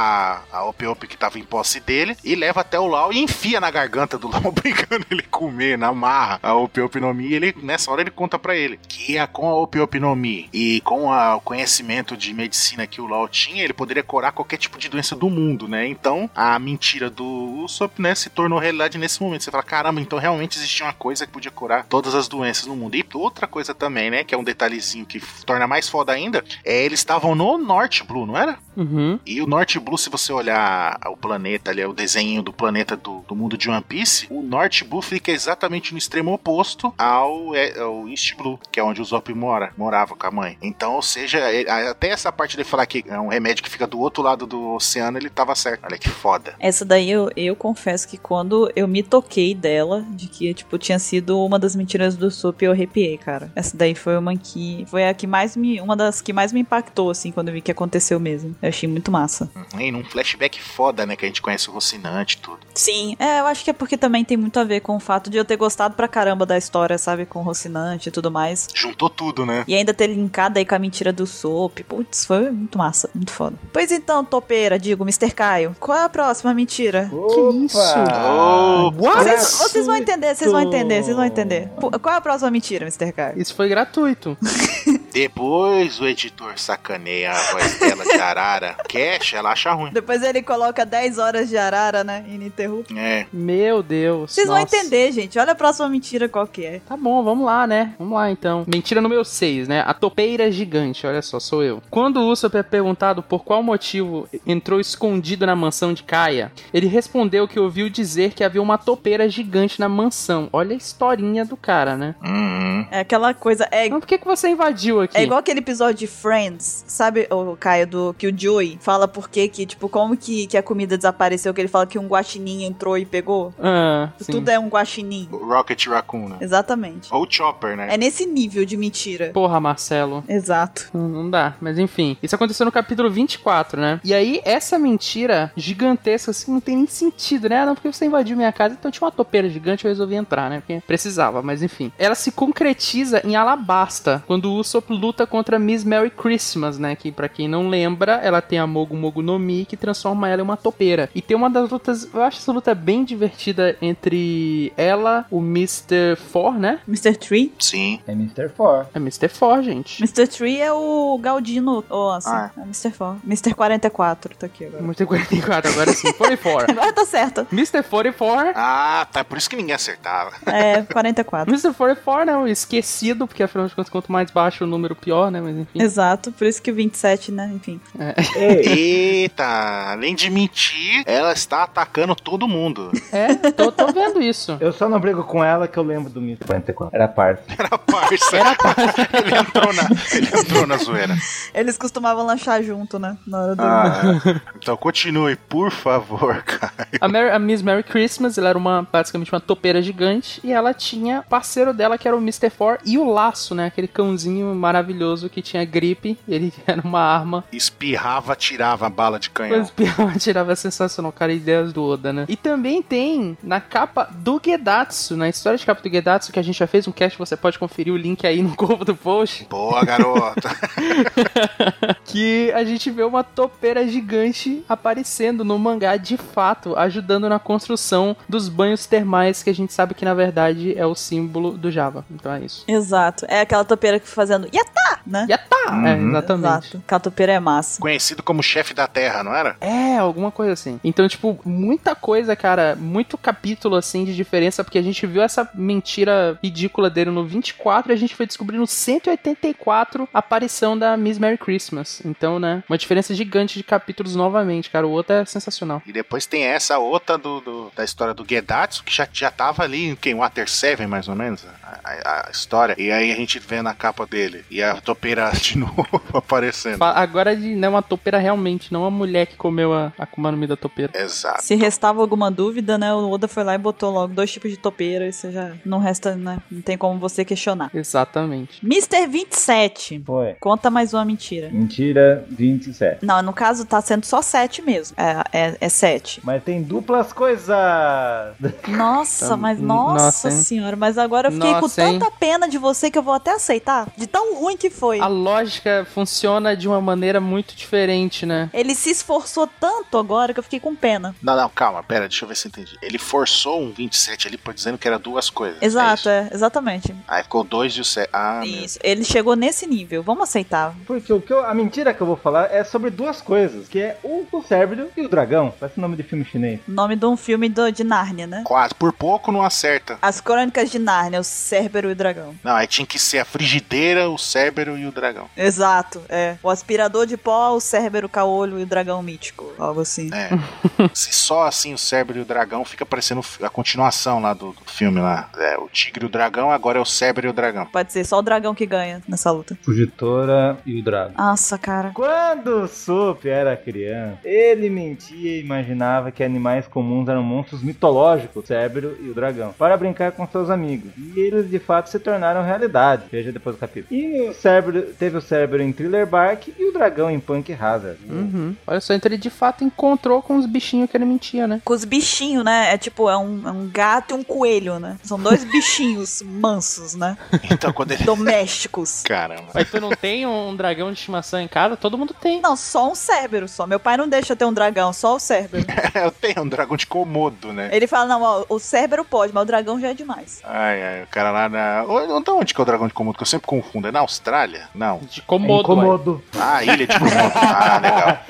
a, a Ope que tava em posse dele e leva até o Lau e enfia na garganta do Lau, obrigando ele a comer, na marra, a Ope no Mi. E ele, nessa hora ele conta pra ele que a, com a Ope no Mi e com a- o conhecimento de medicina que o Lau tinha, ele poderia curar qualquer tipo de doença do mundo, né? Então, a mentira do Usopp, né, se tornou realidade nesse momento. Você fala, caramba, então realmente existia uma coisa que podia curar todas as doenças no mundo. E outra coisa também, né, que é um detalhezinho que torna mais foda ainda, é eles estavam no Norte Blue, não era? Uhum. E o Norte Blue, se você olhar o planeta ali, o desenho do planeta do, do mundo de One Piece, o Norte Blue fica exatamente no extremo oposto ao, é, ao East Blue, que é onde o Zop mora, morava com a mãe. Então, ou seja, ele- até essa parte de falar que é um remédio que fica do outro lado do oceano, ele tava certo. Olha que foda. Essa daí eu, eu confesso que quando eu me toquei dela, de que, tipo, tinha sido uma das mentiras do Sup, eu arrepiei, cara. Essa daí foi uma que. Foi a que mais me. Uma das que mais me impactou, assim, quando eu vi que aconteceu mesmo. Eu achei muito massa. Uhum, E num flashback foda, né? Que a gente conhece o Rocinante e tudo. Sim, é, eu acho que é porque também tem muito a ver com o fato de eu ter gostado pra caramba da história, sabe? Com o Rocinante e tudo mais. Juntou tudo, né? E ainda ter linkado aí com a mentira do Soap. Putz, foi muito massa, muito foda. Pois então, topeira, digo, Mr. Caio, qual é a próxima mentira? Que isso? Oh, Vocês, vocês vão entender, vocês vão entender, vocês vão entender. Qual é a próxima mentira, Mr. Caio? Isso foi gratuito. Depois o editor sacaneia a voz dela de Arara. Cash, ela acha ruim. Depois ele coloca 10 horas de arara, né? Ininterrupto. É. Meu Deus. Vocês vão nossa. entender, gente. Olha a próxima mentira qual que é. Tá bom, vamos lá, né? Vamos lá então. Mentira número 6, né? A topeira gigante, olha só, sou eu. Quando o Usopp é perguntado por qual motivo entrou escondido na mansão de Kaia, ele respondeu que ouviu dizer que havia uma topeira gigante na mansão. Olha a historinha do cara, né? Uhum. É aquela coisa. É, Então por que, que você invadiu aqui? é igual aquele episódio de Friends, sabe, o Caio, do que o Joey fala por que que, tipo, como que, que a comida desapareceu, que ele fala que um guaxinim entrou e pegou. Ah. Tudo é um guaxinim. O Rocket Raccoon, né? Exatamente. Ou Chopper, né? É nesse nível de mentira. Porra, Marcelo. Exato. Não, não dá, mas enfim. Isso aconteceu no capítulo 24, né? E aí, essa mentira gigantesca, assim, não tem nem sentido, né? Ah, Não, porque você invadiu minha casa, então tinha uma topeira gigante, eu resolvi entrar, né? Porque precisava, mas enfim. Ela se concretiza em Alabasta, quando o Usopp luta contra Miss Merry Christmas, né? Que pra quem não lembra, ela tem a Mogu Mogu no Mi, que transforma ela em uma topeira. E tem uma das lutas, eu acho essa luta bem divertida entre ela, o Mr. Four, né? Mr. Tree. Sim. É Mr. Four. É Mr. Four, gente. Mr. Tree é o Galdino. Oh, assim, Ah. é Mr. Four. Mr. 44, tá aqui agora. Mr. 44, agora sim. 44. Agora tá certo. Mr. 44. Ah, tá. Por isso que ninguém acertava. É, 44. Mr. 44, né? Esquecido, porque afinal de contas, quanto mais baixo o número, pior, né? Mas enfim. Exato, por isso que o 27, né? Enfim. Ei, Eita, além de mentir, ela está atacando todo mundo. É, tô, tô vendo isso. eu só não brigo com ela que eu lembro do Mr. 44. Era parça. Era parça. ele, entrou na, ele entrou na zoeira. Eles costumavam lanchar junto, né? Na hora do. Ah, então continue, por favor, cara. A, Mary- a Miss Merry Christmas, ela era uma, basicamente uma topeira gigante, e ela tinha parceiro dela, que era o Mr. Four, e o Laço, né? Aquele cãozinho maravilhoso que tinha gripe, ele era uma arma Espirrava, tirava a bala de canhão. Pior, tirava sensacional, cara, ideias do Oda, né? E também tem na capa do Gedatsu, na história de capa do Gedatsu, que a gente já fez um cast, você pode conferir o link aí no corpo do post, Boa, garota. que a gente vê uma topeira gigante aparecendo no mangá de fato, ajudando na construção dos banhos termais, que a gente sabe que na verdade é o símbolo do Java. Então é isso. Exato. É aquela topeira que fazendo Yatá, né? Já tá! É, exatamente. Exato. Aquela topeira é massa. Conhecido como chefe da terra, não era? É, alguma coisa assim. Então, tipo, muita coisa, cara, muito capítulo assim de diferença, porque a gente viu essa mentira ridícula dele no 24 e a gente foi descobrir no 184 a aparição da Miss Merry Christmas. Então, né, uma diferença gigante de capítulos novamente, cara. O outro é sensacional. E depois tem essa outra do, do- da história do Gedatsu, que já, já tava ali em quem? Water 7, mais ou menos, a, a- a história. E aí a gente vê na capa dele. E a topeira de novo aparecendo. Agora de né, uma topeira realmente, não a mulher que comeu a Akuma no Mi da topeira. Exato. Se restava alguma dúvida, né? O Oda foi lá e botou logo dois tipos de topeira e você já não resta, né? Não tem como você questionar. Exatamente. Mr. 27. Foi. Conta mais uma mentira. Mentira 27. Não, no caso tá sendo só 7 mesmo. É, é, é 7. Mas tem duplas coisas. Nossa, Tá- mas nossa, nossa, senhora. Mas agora eu fiquei Nossa, com hein? tanta pena de você que eu vou até aceitar. De tão ruim que foi. A lógica funciona de uma maneira muito diferente, né? Ele se esforçou tanto agora que eu fiquei com pena. Não, não, calma, pera, deixa eu ver se eu entendi. Ele forçou um 27 ali por dizendo que era duas coisas. é Exato, isso? é, exatamente. Aí ficou dois e o 7. Ah, meu. Isso. Ele chegou nesse nível. Vamos aceitar. Porque o que eu- a mentira que eu vou falar é sobre duas coisas, que é o, o cérebro e o dragão. Parece o nome de filme chinês. Nome de um filme do- de Nárnia, né? Quase. Por pouco não acerta. As Crônicas de Nárnia, o E o Dragão. Não, aí tinha que ser a frigideira, o cérebro e o dragão. Exato, é. O aspirador de pó, o Cérbero, o caolho e o dragão mítico. Algo assim. É. Se só assim o cérebro e o dragão fica parecendo a continuação lá do, do filme lá. É, o tigre e o dragão, agora é o cérebro e o dragão. Pode ser só o dragão que ganha nessa luta. Fugitora e o dragão. Nossa, cara. Quando o Sup era criança, ele mentia e imaginava que animais comuns eram monstros mitológicos, o cérebro e o dragão, para brincar com seus amigos. E eles de fato se tornaram realidade. Veja depois do capítulo. E o cérebro teve o cérebro em Thriller Bark e o dragão em Punk Hazard. Uhum. Olha só, então ele de fato encontrou com os bichinhos que ele mentia, né? Com os bichinhos, né? É tipo, é um, é um gato e um coelho, né? São dois bichinhos mansos, né? Então quando ele. Domésticos. Caramba. Mas tu não tem um dragão de estimação em casa? Todo mundo tem. Não, só um cérebro só. Meu pai não deixa ter um dragão, só o cérebro. Eu tenho um dragão de Komodo, né? Ele fala, não, ó, o cérebro pode, mas o dragão já é demais. Ai, ai, o cara lá na. Então onde que é o dragão de Komodo? Que eu sempre confundo. É na Austrália? Não. De É comodo. ué. incomodo. Ah, ilha de Komodo. Ah, legal.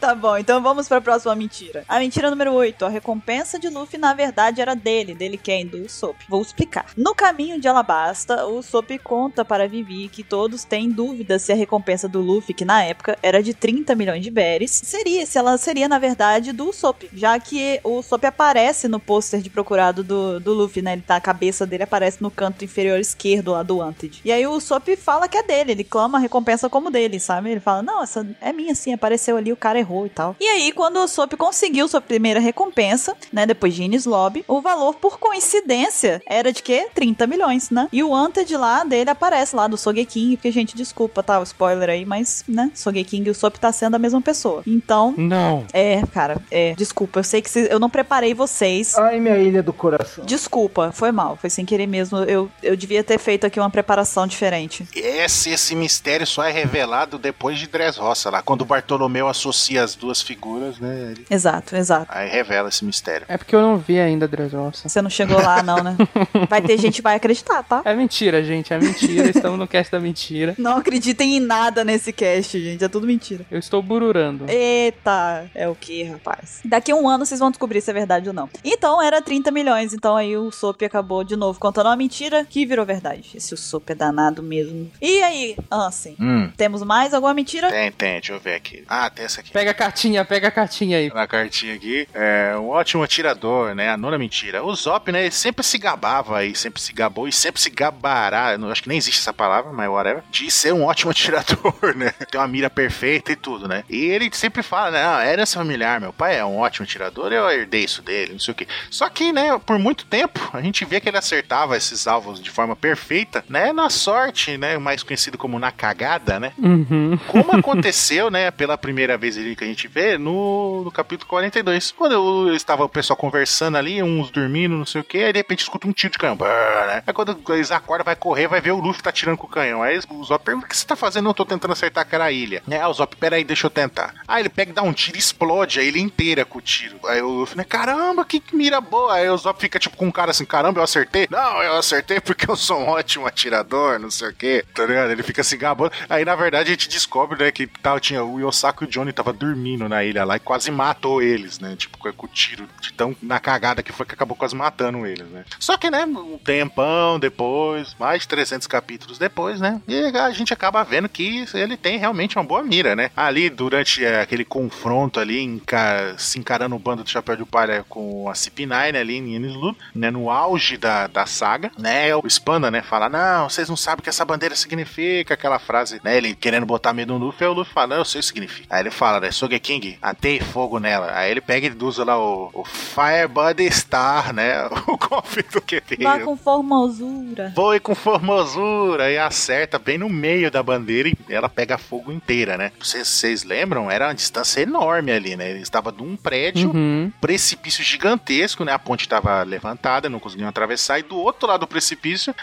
Tá bom, então vamos pra próxima mentira. A mentira número 8. A recompensa de Luffy, na verdade, era dele. Dele quem? Do Usopp. Vou explicar. No caminho de Alabasta, o Usopp conta para Vivi que todos têm dúvida se a recompensa do Luffy, que na época era de 30 milhões de berries, seria, se ela seria, na verdade, do Usopp. Já que o Usopp aparece no pôster de procurado do, do Luffy, né? Ele tá, a cabeça dele aparece no canto inferior esquerdo lá do Wanted. E aí o Usopp fala que é dele, ele clama a recompensa como dele, sabe? Ele fala, não, essa é minha sim, apareceu ali, o cara errou e tal. E aí, quando o Usopp conseguiu sua primeira recompensa, né, depois de Ines Lobby, o valor, por coincidência, era de quê? 30 milhões, né? E o Wanted lá dele aparece lá do Sogeking, porque, gente, desculpa, tá, o spoiler aí, mas, né, Sogeking e o Usopp tá sendo a mesma pessoa. Então, Não. é, cara, é, desculpa, eu sei que cês- eu não preparei vocês. Ai, minha ilha do coração. Desculpa, foi mal, foi sem querer mesmo. Eu, eu devia ter feito aqui uma preparação diferente. Esse, esse mistério só é revelado depois de Dressrosa lá. Quando o Bartolomeu associa as duas figuras, né? Ele... Exato, exato. Aí revela esse mistério. É porque eu não vi ainda Dressrosa. Você não chegou lá, não, né? Vai ter gente que vai acreditar, tá? É mentira, gente. É mentira. Estamos no cast da mentira. Não acreditem em nada nesse cast, gente. É tudo mentira. Eu estou bururando. Eita, é o que, rapaz? Daqui a um ano vocês vão descobrir se é verdade ou não. Então era 30 milhões, então aí o Sop acabou de novo contando uma mentira que virou verdade. Esse Sop é danado mesmo. E aí, Ansem? Hum. Temos mais alguma mentira? Tem, tem, deixa eu ver aqui. Ah, tem essa aqui. Pega a cartinha, pega a cartinha aí. Na cartinha aqui, é um ótimo atirador, né? A nona mentira. O Zop, né? Ele sempre se gabava aí, sempre se gabou e sempre se gabará. Eu não, acho que nem existe essa palavra, mas whatever. De ser um ótimo atirador, né? Tem uma mira perfeita e tudo, né? E ele sempre fala, né? Ah, herança familiar, meu pai é um ótimo atirador, eu herdei isso dele, não sei o quê. Só que, né, por muito tempo, a gente vê que ele acertava esses alvos de forma perfeita, né? Na sorte, né? Mais conhecido como na cagada, né? Uhum. Como aconteceu, né, pela primeira vez ali que a gente vê no, no capítulo 42. Quando eu estava o pessoal conversando ali, uns dormindo, não sei o que, aí de repente escuta um tiro de canhão. Brrr, né? Aí quando eles acordam, vai correr, vai ver o Luffy tá tirando com o canhão. Aí o Zop pergunta: o que você tá fazendo? Eu tô tentando acertar aquela ilha. Né? Aí o Zop, peraí, deixa eu tentar. Aí ele pega e dá um tiro e explode a ilha inteira com o tiro. Aí o Luffy, né, caramba, que mira boa. Aí o Zop fica tipo com um cara assim: caramba, eu acertei? Não, eu acertei porque eu sou um ótimo atirador, não sei o que, tá ligado? Ele fica se gabando. Aí na verdade a gente descobre, né, que tal, tinha o Yosako e o Johnny tava dormindo na ilha lá e quase matou eles, né? Tipo, com o tiro de tão na cagada que foi que acabou quase matando eles, né? Só que, né, um tempão depois, mais de 300 capítulos depois, né? E a gente acaba vendo que ele tem realmente uma boa mira, né? Ali, durante é, aquele confronto ali, enca- se encarando o bando do Chapéu de Palha com a CP9 né, ali em Enislund, né? No auge da, da saga, né? O Spanda, né? Fala, não, vocês não sabem o que essa bandeira significa, aquela frase, né? Ele querendo botar medo no Luffy, aí o Luffy fala, não, eu sei o que significa. Aí ele fala, né? Sogeking, atei fogo nela. Aí ele pega e usa lá o, o Firebody Star, né? O cofre do QT. Vá com formosura. Foi com formosura e acerta bem no meio da bandeira e ela pega fogo inteira, né? Vocês, vocês lembram? Era uma distância enorme ali, né? Ele estava de um prédio, Uhum. precipício gigantesco, né? A ponte estava levantada, não conseguiam atravessar. E do outro lado do precipício,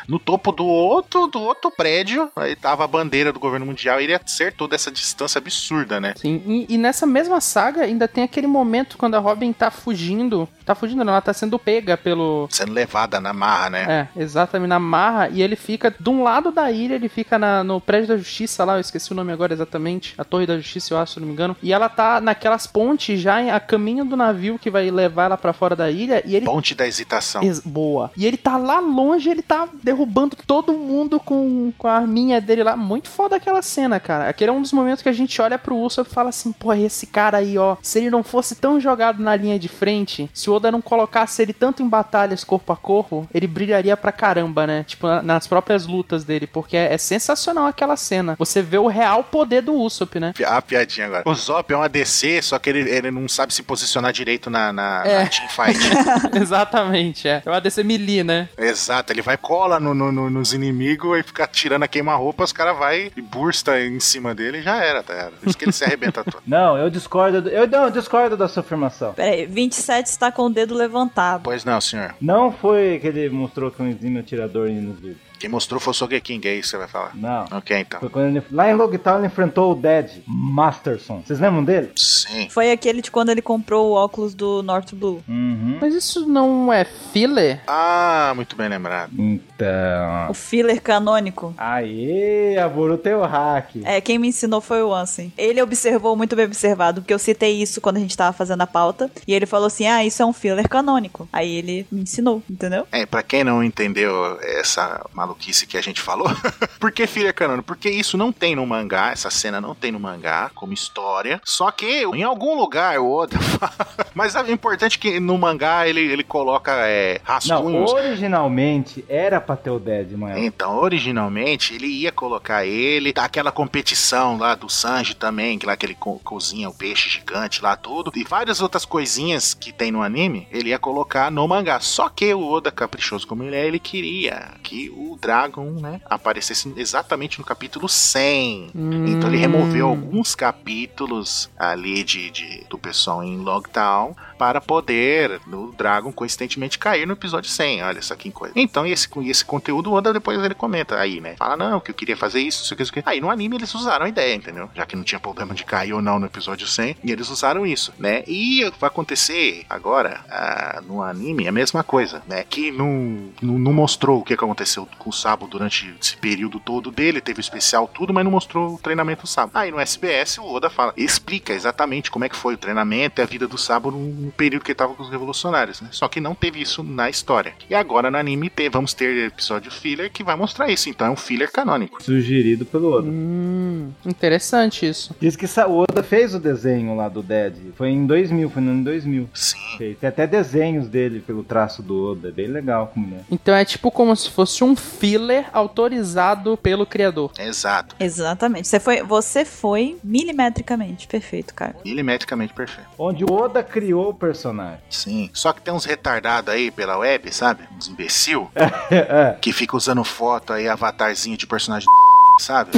no topo do outro, do outro prédio, aí tava a bandeira do governo mundial e ele acertou dessa distância absurda, né? Sim, e, e nessa mesma saga ainda tem aquele momento quando a Robin tá fugindo. Tá fugindo, não, ela tá sendo pega pelo. Sendo levada na marra, né? É, exatamente, na marra. E ele fica de um lado da ilha, ele fica na- no prédio da justiça lá, eu esqueci o nome agora exatamente. A Torre da Justiça, eu acho, se eu não me engano. E ela tá naquelas pontes já em- a caminho do navio que vai levar ela pra fora da ilha. E ele Ponte da hesitação. Boa. E ele tá lá longe, ele tá derrubando todo mundo com, com a arminha dele lá. Muito foda aquela cena, cara. Aquele é um dos momentos que a gente olha pro Usopp e fala assim, pô, esse cara aí, ó. Se ele não fosse tão jogado na linha de frente, se o Oda não colocasse ele tanto em batalhas corpo a corpo, ele brilharia pra caramba, né? Tipo, na- nas próprias lutas dele, porque é, é sensacional aquela cena. Você vê o real poder do Usopp, né? A piadinha agora. O Zop é um ADC, só que ele, ele não sabe se posicionar direito na, na, É. na teamfight. Exatamente, é. É o ADC Melee, né? Exato, ele vai cola no, no- no- nos inimigos e fica tirando a queima-roupa, os caras vai e bursta em cima dele e já era, tá? ligado? Por isso que ele se arrebenta todo. Não, eu discordo. do- Eu não, eu discordo da sua afirmação. Pera aí, 27 está com o dedo levantado. Pois não, senhor. Não foi que ele mostrou que um exímio atirador nos vídeos. Quem mostrou foi o Sogeking, é isso que você vai falar. Não. Ok, então. Foi quando ele, lá em Logtown ele enfrentou o Dead Masterson. Vocês lembram dele? Sim. Foi aquele de quando ele comprou o óculos do North Blue. Uhum. Mas isso não é filler? Ah, muito bem lembrado. Então. O filler canônico. Aê, a Boruto tem o hack. É, quem me ensinou foi o Ansem. Ele observou muito bem observado, porque eu citei isso quando a gente tava fazendo a pauta. E ele falou assim: ah, isso é um filler canônico. Aí ele me ensinou, entendeu? É, pra quem não entendeu essa maluquice que a gente falou, por que filha canônico? Porque isso não tem no mangá, essa cena não tem no mangá como história. Só que em algum lugar o Oda fala. Mas é importante que no mangá ele, ele coloca é, Não, rascunhos. originalmente era pra ter o Dead, mano. Então, originalmente, ele ia colocar ele, tá aquela competição lá do Sanji também, que lá que ele co cozinha o peixe gigante lá, tudo, e várias outras coisinhas que tem no anime, ele ia colocar no mangá. Só que o Oda, caprichoso como ele é, ele queria que o Dragon, né, aparecesse exatamente no capítulo 100. Então ele removeu alguns capítulos ali de, de- do pessoal em Logtown para poder o Dragon coincidentemente cair no episódio 100. Olha só que coisa. Então esse, esse conteúdo o Oda depois ele comenta aí, né? Fala, não, que eu queria fazer isso, isso isso aqui. Aí no anime eles usaram a ideia, entendeu? Já que não tinha problema de cair ou não no episódio 100, e eles usaram isso, né? E vai acontecer agora ah, no anime a mesma coisa, né? Que não, não, não mostrou o que aconteceu com o Sabo durante esse período todo dele, teve o especial tudo, mas não mostrou o treinamento do Sabo. Aí no SBS o Oda fala, explica exatamente como é que foi o treinamento e a vida do Sabo no período que ele tava com os revolucionários, né? Só que não teve isso na história. E agora no anime te- vamos ter episódio filler que vai mostrar isso, então é um filler canônico. Sugerido pelo Oda. Hum, interessante isso. Diz que o Oda fez o desenho lá do Dead. Foi em 2000, foi no ano 2000. Sim. Fez. Tem até desenhos dele pelo traço do Oda. É bem legal como é. Então é tipo como se fosse um filler autorizado pelo criador. Exato. Exatamente. Você foi, você foi milimetricamente perfeito, cara. Milimetricamente perfeito. Onde o Oda criou o personagem. Sim. Só que tem uns retardados aí pela web, sabe? Uns imbecil. É. que fica usando foto aí, avatarzinho de personagem sabe?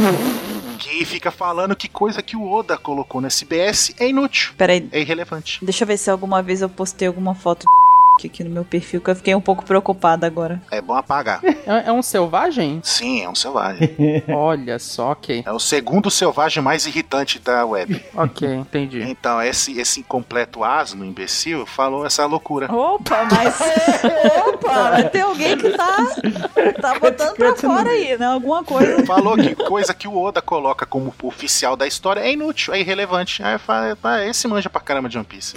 que fica falando que coisa que o Oda colocou no SBS é inútil, Peraí, é irrelevante. deixa eu ver se alguma vez eu postei alguma foto de aqui no meu perfil, que eu fiquei um pouco preocupada agora. É bom apagar. É, é um selvagem? Sim, é um selvagem. Olha só, ok. É o segundo selvagem mais irritante da web. Ok, entendi. Então, esse, esse incompleto asno, imbecil, falou essa loucura. Opa, mas. Opa, mas tem alguém que tá. Tá botando pra fora aí, né? Alguma coisa. Falou que coisa que o Oda coloca como oficial da história é inútil, é irrelevante. Aí eu falei, "Ah, esse manja pra caramba de One Piece.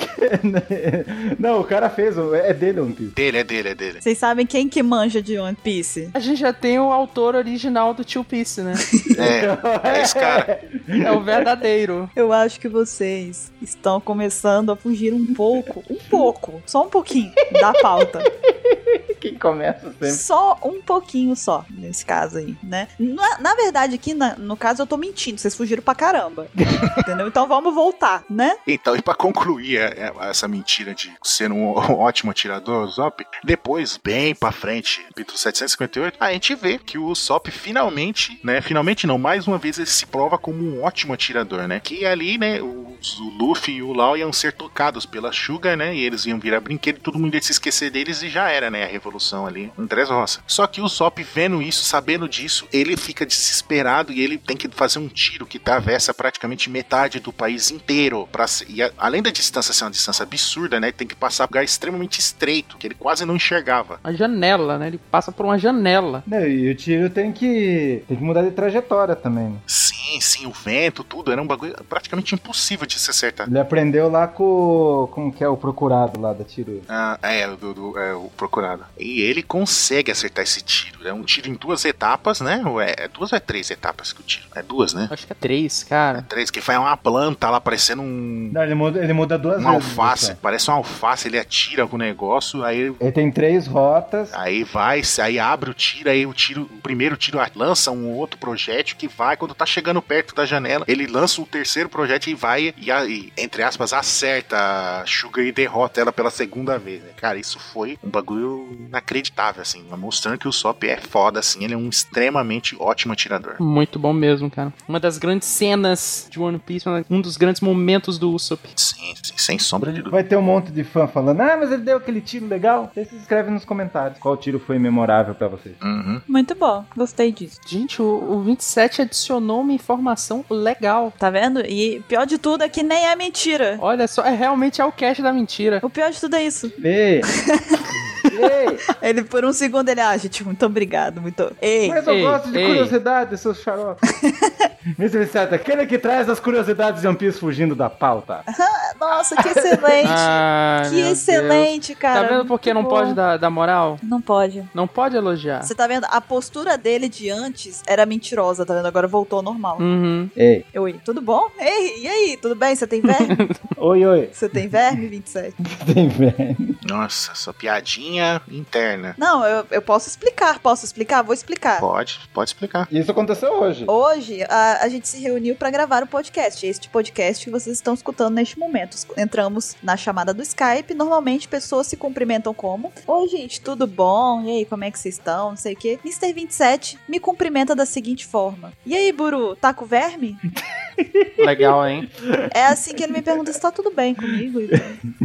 Não, o cara fez. o- É dele One Piece. Dele, é dele, é dele. Vocês sabem quem que manja de One Piece? A gente já tem o autor original do Tio Piece, né? É, é esse cara. É o verdadeiro. Eu acho que vocês estão começando a fugir um pouco, um pouco, só um pouquinho da pauta. Quem começa sempre. Só um pouquinho só, nesse caso aí, né? Na, na verdade, aqui, na- no caso, eu tô mentindo, vocês fugiram pra caramba. entendeu? Então vamos voltar, né? Então, e pra concluir é, é, essa mentira de ser um, um ótimo atirador, o Zop, depois, bem pra frente, capítulo 758, a gente vê que o Zop finalmente, né, finalmente não, mais uma vez ele se prova como um ótimo atirador, né, que ali, né, os- o Luffy e o Lau iam ser tocados pela Sugar, né, e eles iam virar brinquedo e todo mundo ia se esquecer deles e já era, né, a revolução ali em Três Roça. Só que o Zop vendo isso, sabendo disso, ele fica desesperado e ele tem que fazer um tiro que atravessa praticamente metade do país inteiro. Pra, se- e a- além da distância ser uma distância absurda, né? Ele tem que passar por um lugar extremamente estreito, que ele quase não enxergava. A janela, né? Ele passa por uma janela. Não, e o tiro tem que. Tem que mudar de trajetória também. né? Sim, Sim, o vento, tudo. Era um bagulho praticamente impossível de se acertar. Ele aprendeu lá com. o- Como que é o procurado lá da tiro? Ah, é, o do, do- é, o procurado. E ele consegue acertar esse tiro. É um tiro em duas etapas, né? Ou é, é duas ou é três etapas que o tiro? É duas, né? Acho que é três, cara. Três, que vai uma planta lá parecendo um. Não, ele muda, ele muda duas Uma vezes. alface. Gustavo. Parece uma alface, ele atira com o negócio, aí Ele tem três rotas. Aí vai, aí abre o tiro, aí o tiro, o primeiro tiro lança um outro projétil que vai, quando tá chegando perto da janela, ele lança o terceiro projétil e vai, e, e, entre aspas, acerta a Sugar e derrota ela pela segunda vez, né? Cara, isso foi um bagulho inacreditável, assim, mostrando que o Sop é foda, assim, ele é um extremamente ótimo atirador. Muito bom mesmo, cara. Uma das grandes cenas de One Piece, um dos grandes momentos do Usopp. Sim, sim, sem sombra de dúvida. Vai ter um monte de fã falando, ah, mas ele deu aquele tiro legal. Vocês se escrevem nos comentários. Qual tiro foi memorável pra vocês? Uhum. Muito bom, gostei disso. Gente, o, o 27 adicionou uma informação legal. Tá vendo? E pior de tudo é que nem é mentira. Olha só, é realmente é o cast da mentira. O pior de tudo é isso. Ei! Ele, por um segundo, ele, ah, gente, muito obrigado, muito. Ei, Mas eu Ei, gosto de ei. curiosidades, seus xaropes. Mr. Vicente, aquele que traz as curiosidades de One Piece fugindo da pauta. nossa, que excelente. Ah, que meu Deus. excelente, cara. Tá vendo por que não pode dar, dar moral? Não pode. Não pode elogiar. Você tá vendo? A postura dele de antes era mentirosa, tá vendo? Agora voltou ao normal. Uhum. Ei, Oi, tudo bom? Ei, e aí? Tudo bem? Você tem verme? oi, oi. Você tem verme, 27? Tem velho. Nossa, essa piadinha interna. Não, eu, eu posso explicar. Posso explicar? Vou explicar. Pode, pode explicar. Isso aconteceu hoje. Hoje a, a gente se reuniu pra gravar o podcast. Este podcast que vocês estão escutando neste momento. Entramos na chamada do Skype. Normalmente pessoas se cumprimentam como: Oi, gente, tudo bom? E aí, como é que vocês estão? Não sei o quê. Mr. 27 me cumprimenta da seguinte forma: E aí, Buru, tá com verme? Legal, hein? É assim que ele me pergunta se tá tudo bem comigo.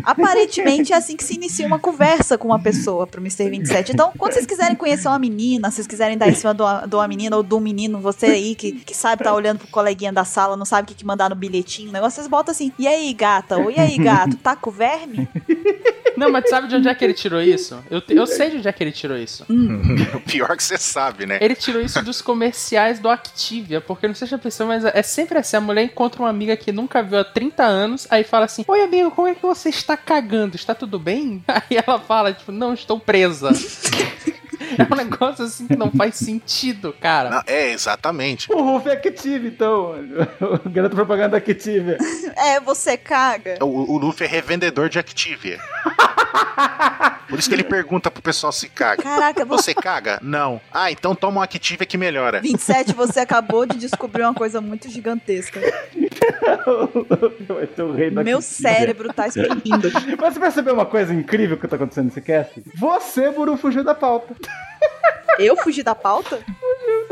Aparentemente é assim que se inicia uma conversa com uma pessoa pro Mr. 27. Então, quando vocês quiserem conhecer uma menina, vocês quiserem dar em cima de uma, de uma menina ou de um menino, você aí que, que sabe tá olhando pro coleguinha da sala, não sabe o que, que mandar no bilhetinho, o negócio, vocês botam assim, e aí, gata? Ou e aí, gato? Tá com verme? Não, mas sabe de onde é que ele tirou isso? Eu, te- eu sei de onde é que ele tirou isso. O pior que você sabe, né? Ele tirou isso dos comerciais do Activia, porque não sei se já pensou, mas é sempre assim: a mulher encontra uma amiga que nunca viu há 30 anos, aí fala assim: Oi, amigo, como é que você está cagando? Está tudo bem? Aí ela fala, tipo, não, estou presa. é um negócio assim que não faz sentido, cara. Não, é, exatamente. O Ruff é Active, então. O garoto propaganda Active. É, você caga. O, o Luffy é revendedor de Activia. Por isso que ele pergunta pro pessoal se caga. Caraca, você. Você caga? Não. Ah, então toma um Activia que melhora. 27, você acabou de descobrir uma coisa muito gigantesca. Meu cérebro tá explodindo. Mas você percebeu uma coisa incrível que tá acontecendo nesse cast? Você, Buru, fugiu da pauta. Eu fugi da pauta?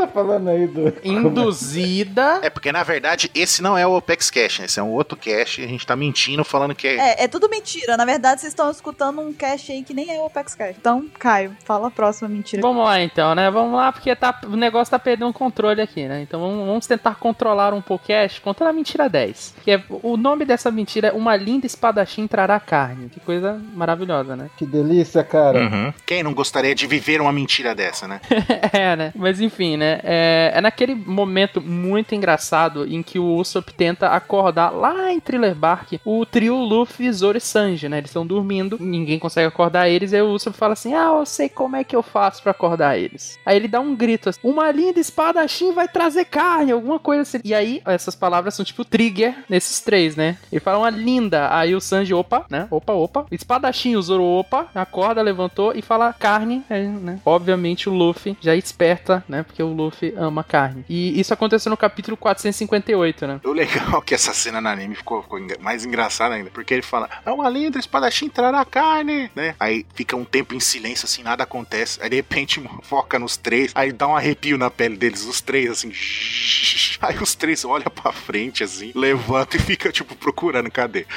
Tá falando aí do... Induzida. É porque, na verdade, esse não é o Opex Cash, né? Esse é um outro cash. A gente tá mentindo falando que é. É, é tudo mentira. Na verdade, vocês estão escutando um cast aí que nem é o Apex Cash. Então, Caio, fala a próxima mentira. Vamos lá então, né? Vamos lá, porque tá, o negócio tá perdendo o controle aqui, né? Então vamos, vamos tentar controlar um podcast contra a mentira 10. Que é, o nome dessa mentira é Uma linda espadachim trará carne. Que coisa maravilhosa, né? Que delícia, cara. Uhum. Quem não gostaria de viver uma mentira dessa, né? é, né? Mas enfim, né? É, é naquele momento muito engraçado em que o Usopp tenta acordar lá em Thriller Bark o trio Luffy, Zoro e Sanji, né? Eles estão dormindo, ninguém consegue acordar eles, aí o Usopp fala assim: Ah, eu sei como é que eu faço pra acordar eles. Aí ele dá um grito assim: Uma linda espadachim vai trazer carne, alguma coisa assim. E aí, essas palavras são tipo trigger nesses três, né? Ele fala uma linda, aí o Sanji, opa, né? Opa, opa. Espadachim, o Zoro, opa, acorda, levantou e fala carne, aí, né? Obviamente o Luffy já esperta, né? Porque o Luffy ama carne. E isso aconteceu no capítulo 458, né? O legal é que essa cena no anime ficou, ficou mais engraçada ainda, porque ele fala, é uma linda espadachim trará carne, né? Aí fica um tempo em silêncio, assim, nada acontece. Aí de repente foca nos três, aí dá um arrepio na pele deles, os três, assim. Aí os três olham pra frente, assim, levanta e fica, tipo, procurando, cadê?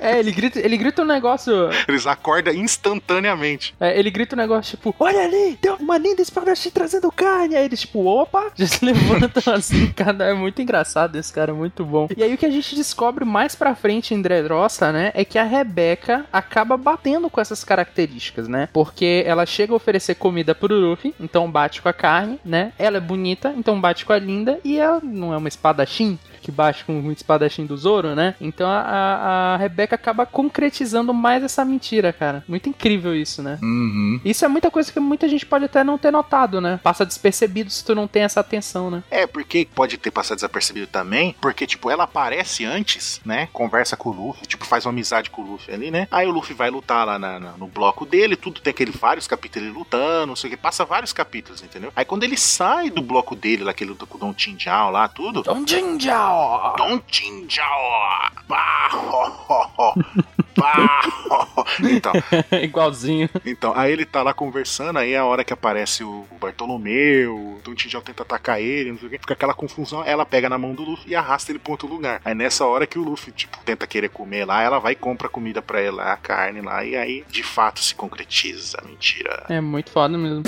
É, ele grita, ele grita um negócio. Eles acordam instantaneamente. é, ele grita um negócio tipo: Olha ali, tem uma linda espadachim trazendo carne. Aí eles, tipo, opa, já se levantam assim. Cada, é muito engraçado esse cara, é muito bom. E aí o que a gente descobre mais pra frente em Dressrosa, né? É que a Rebeca acaba batendo com essas características, né? Porque ela chega a oferecer comida pro Luffy, então bate com a carne, né? Ela é bonita, então bate com a linda. E ela não é uma espadachim que bate com o espadachim do Zoro, né? Então a, a, a Rebeca acaba concretizando mais essa mentira, cara. Muito incrível isso, né? Uhum. Isso é muita coisa que muita gente pode até não ter notado, né? Passa despercebido se tu não tem essa atenção, né? É, porque pode ter passado desapercebido também, porque, tipo, ela aparece antes, né? Conversa com o Luffy, tipo, faz uma amizade com o Luffy ali, né? Aí o Luffy vai lutar lá na- na- no bloco dele, tudo tem aquele vários capítulos ele lutando, não sei o que, passa vários capítulos, entendeu? Aí quando ele sai do bloco dele, lá que ele luta com o Don Tinjao lá, tudo. Don Jinjao! Don Tinjao! Bah, ho, ho, ho. Bah, ho, ho. Então, Igualzinho. então, aí ele tá lá conversando, aí é a hora que aparece o Bartolomeu, o Don Tinjal tenta atacar ele, não sei o que, fica aquela confusão, ela pega na mão do Luffy e arrasta ele pra outro lugar. Aí nessa hora que o Luffy, tipo, tenta querer comer lá, ela vai e compra comida pra ele a carne lá, e aí de fato se concretiza a mentira. É muito foda mesmo.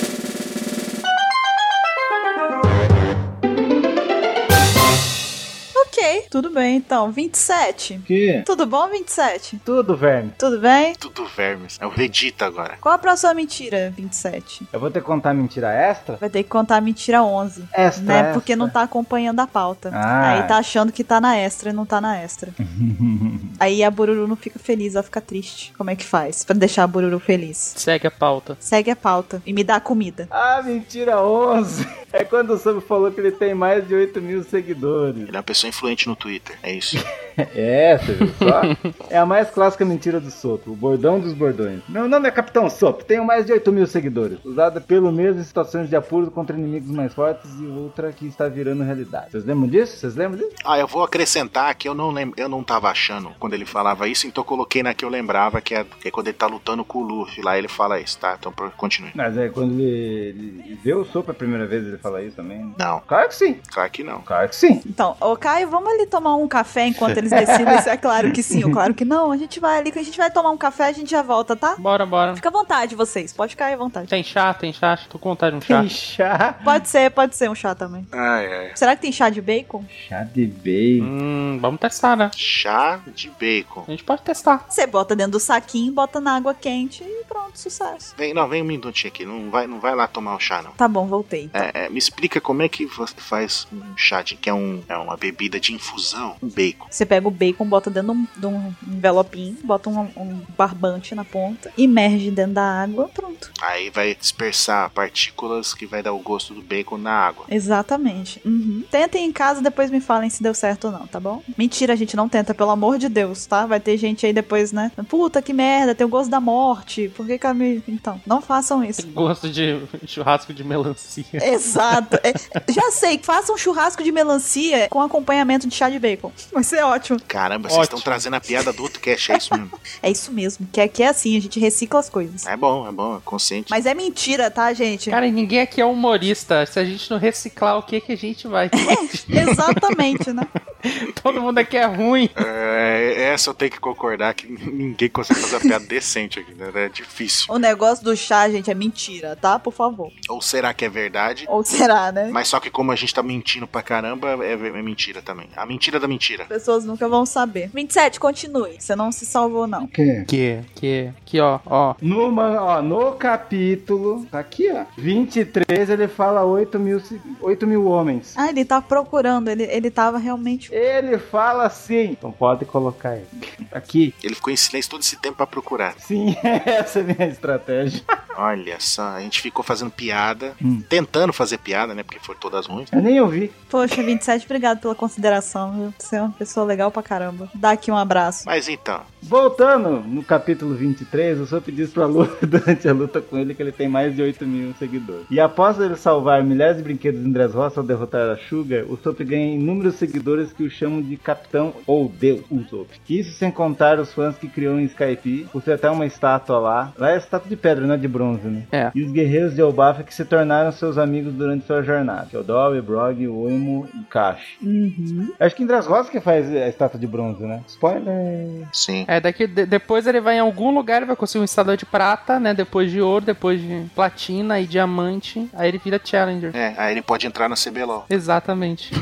Ok, tudo bem então. 27. Que? Tudo bom, 27? Tudo, verme. Tudo bem? Tudo vermes. É o Vegeta agora. Qual a próxima mentira, 27? Eu vou ter que contar mentira extra? Vai ter que contar a mentira 11. Extra. Né? extra. Porque não tá acompanhando a pauta. Ah. Aí tá achando que tá na extra e não tá na extra. Aí a Bururu não fica feliz, ela fica triste. Como é que faz pra deixar a Bururu feliz? Segue a pauta. Segue a pauta e me dá comida. Ah, mentira 11. É quando o Sub falou que ele tem mais de 8 mil seguidores. Ele é uma pessoa influente no Twitter, é isso. É, você viu só? é a mais clássica mentira do Sop, o bordão dos bordões. Meu nome é Capitão Sop, tenho mais de 8 mil seguidores. Usada pelo mesmo em situações de apuro contra inimigos mais fortes e outra que está virando realidade. Vocês lembram disso? Vocês lembram disso? Ah, eu vou acrescentar que eu não lembro, eu não tava achando quando ele falava isso, então eu coloquei na que eu lembrava, que é, que é quando ele tá lutando com o Luffy, lá ele fala isso, tá? Então continue. Mas é quando ele, ele vê o Sop a primeira vez, ele fala isso também. né? Não, Claro que sim. claro que não. Claro que sim. Então, ô Caio, vamos ali tomar um café enquanto eles decidem se é claro que sim ou claro que não. A gente vai ali, que a gente vai tomar um café, a gente já volta, tá? Bora, bora. Fica à vontade, vocês. Pode ficar aí à vontade. Tem chá, tem chá. Tô com vontade de um chá. Tem chá. Pode ser, pode ser um chá também. Ai, ai. Será que tem chá de bacon? Chá de bacon. Hum, vamos testar, né? Chá de bacon. A gente pode testar. Você bota dentro do saquinho, bota na água quente e pronto, sucesso. Vem, não, vem um minutinho aqui, não vai, não vai lá tomar o chá, não. Tá bom, voltei. É, é, me explica como é que você faz um chá de que é, um, é uma bebida de infusão, um bacon. Você pega o bacon, bota dentro de um, envelopinho, bota um, um barbante na ponta, imerge dentro da água, pronto. Aí vai dispersar partículas que vai dar o gosto do bacon na água. Exatamente. Uhum. Tentem em casa, depois me falem se deu certo ou não, tá bom? Mentira, a gente não tenta, pelo amor de Deus, tá? Vai ter gente aí depois, né? Puta que merda, tem o gosto da morte. Por que que a me... Então, não façam isso. Gosto de churrasco de melancia. Exato. É, já sei, façam um churrasco de melancia com acompanhamento de chá de bacon. Vai ser ótimo. Caramba, vocês Ótimo. estão trazendo a piada do outro cast, é isso mesmo. É isso mesmo, que aqui é assim, a gente recicla as coisas. É bom, é bom, é consciente. Mas é mentira, tá, gente? Cara, ninguém aqui é humorista. Se a gente não reciclar, o que que a gente vai? Exatamente, né? Todo mundo aqui é ruim. É, essa eu tenho que concordar que ninguém consegue fazer uma piada decente aqui, né? É difícil. O negócio do chá, gente, é mentira, tá? Por favor. Ou será que é verdade? Ou será, né? Mas só que como a gente tá mentindo pra caramba, é, é mentira também. A mentira da mentira. As pessoas nunca vão saber. 27, continue. Você não se salvou, não. Que? Que, que, que, ó, ó. No, man- ó, no capítulo, tá aqui, ó, 23, ele fala 8 mil, se- 8 mil homens. Ah, ele tá procurando, ele, ele tava realmente. Ele fala assim. Então pode colocar ele. Aqui. Ele ficou em silêncio todo esse tempo pra procurar. Sim, essa é a minha estratégia. Olha só, a gente ficou fazendo piada, Hum. tentando fazer piada, né? Porque foram todas ruins. Eu nem ouvi. Poxa, 27, obrigado pela consideração, viu? Você é uma pessoa legal pra caramba. Dá aqui um abraço. Mas então, Voltando no capítulo 23, o Sop diz pra Lu durante a luta com ele que ele tem mais de 8 mil seguidores. E após ele salvar milhares de brinquedos em Dressrosa ao derrotar a Sugar, o Sop ganha inúmeros seguidores que o chamam de Capitão ou Deus Usopp. Isso sem contar os fãs que criou em Skype, possui até uma estátua lá. Lá é estátua de pedra, não é de bronze, né? É. E os guerreiros de Elbaf que se tornaram seus amigos durante sua jornada. Que é o Dowie, Brog, Oimo e Kashi. Uhum. Acho que em Dressrosa que faz a estátua de bronze, né? Spoiler! sim. É, daqui, de- depois ele vai em algum lugar, ele vai conseguir um instalador de prata, né? Depois de ouro, depois de platina e diamante. Aí ele vira Challenger. É, aí ele pode entrar no CBLOL. Exatamente.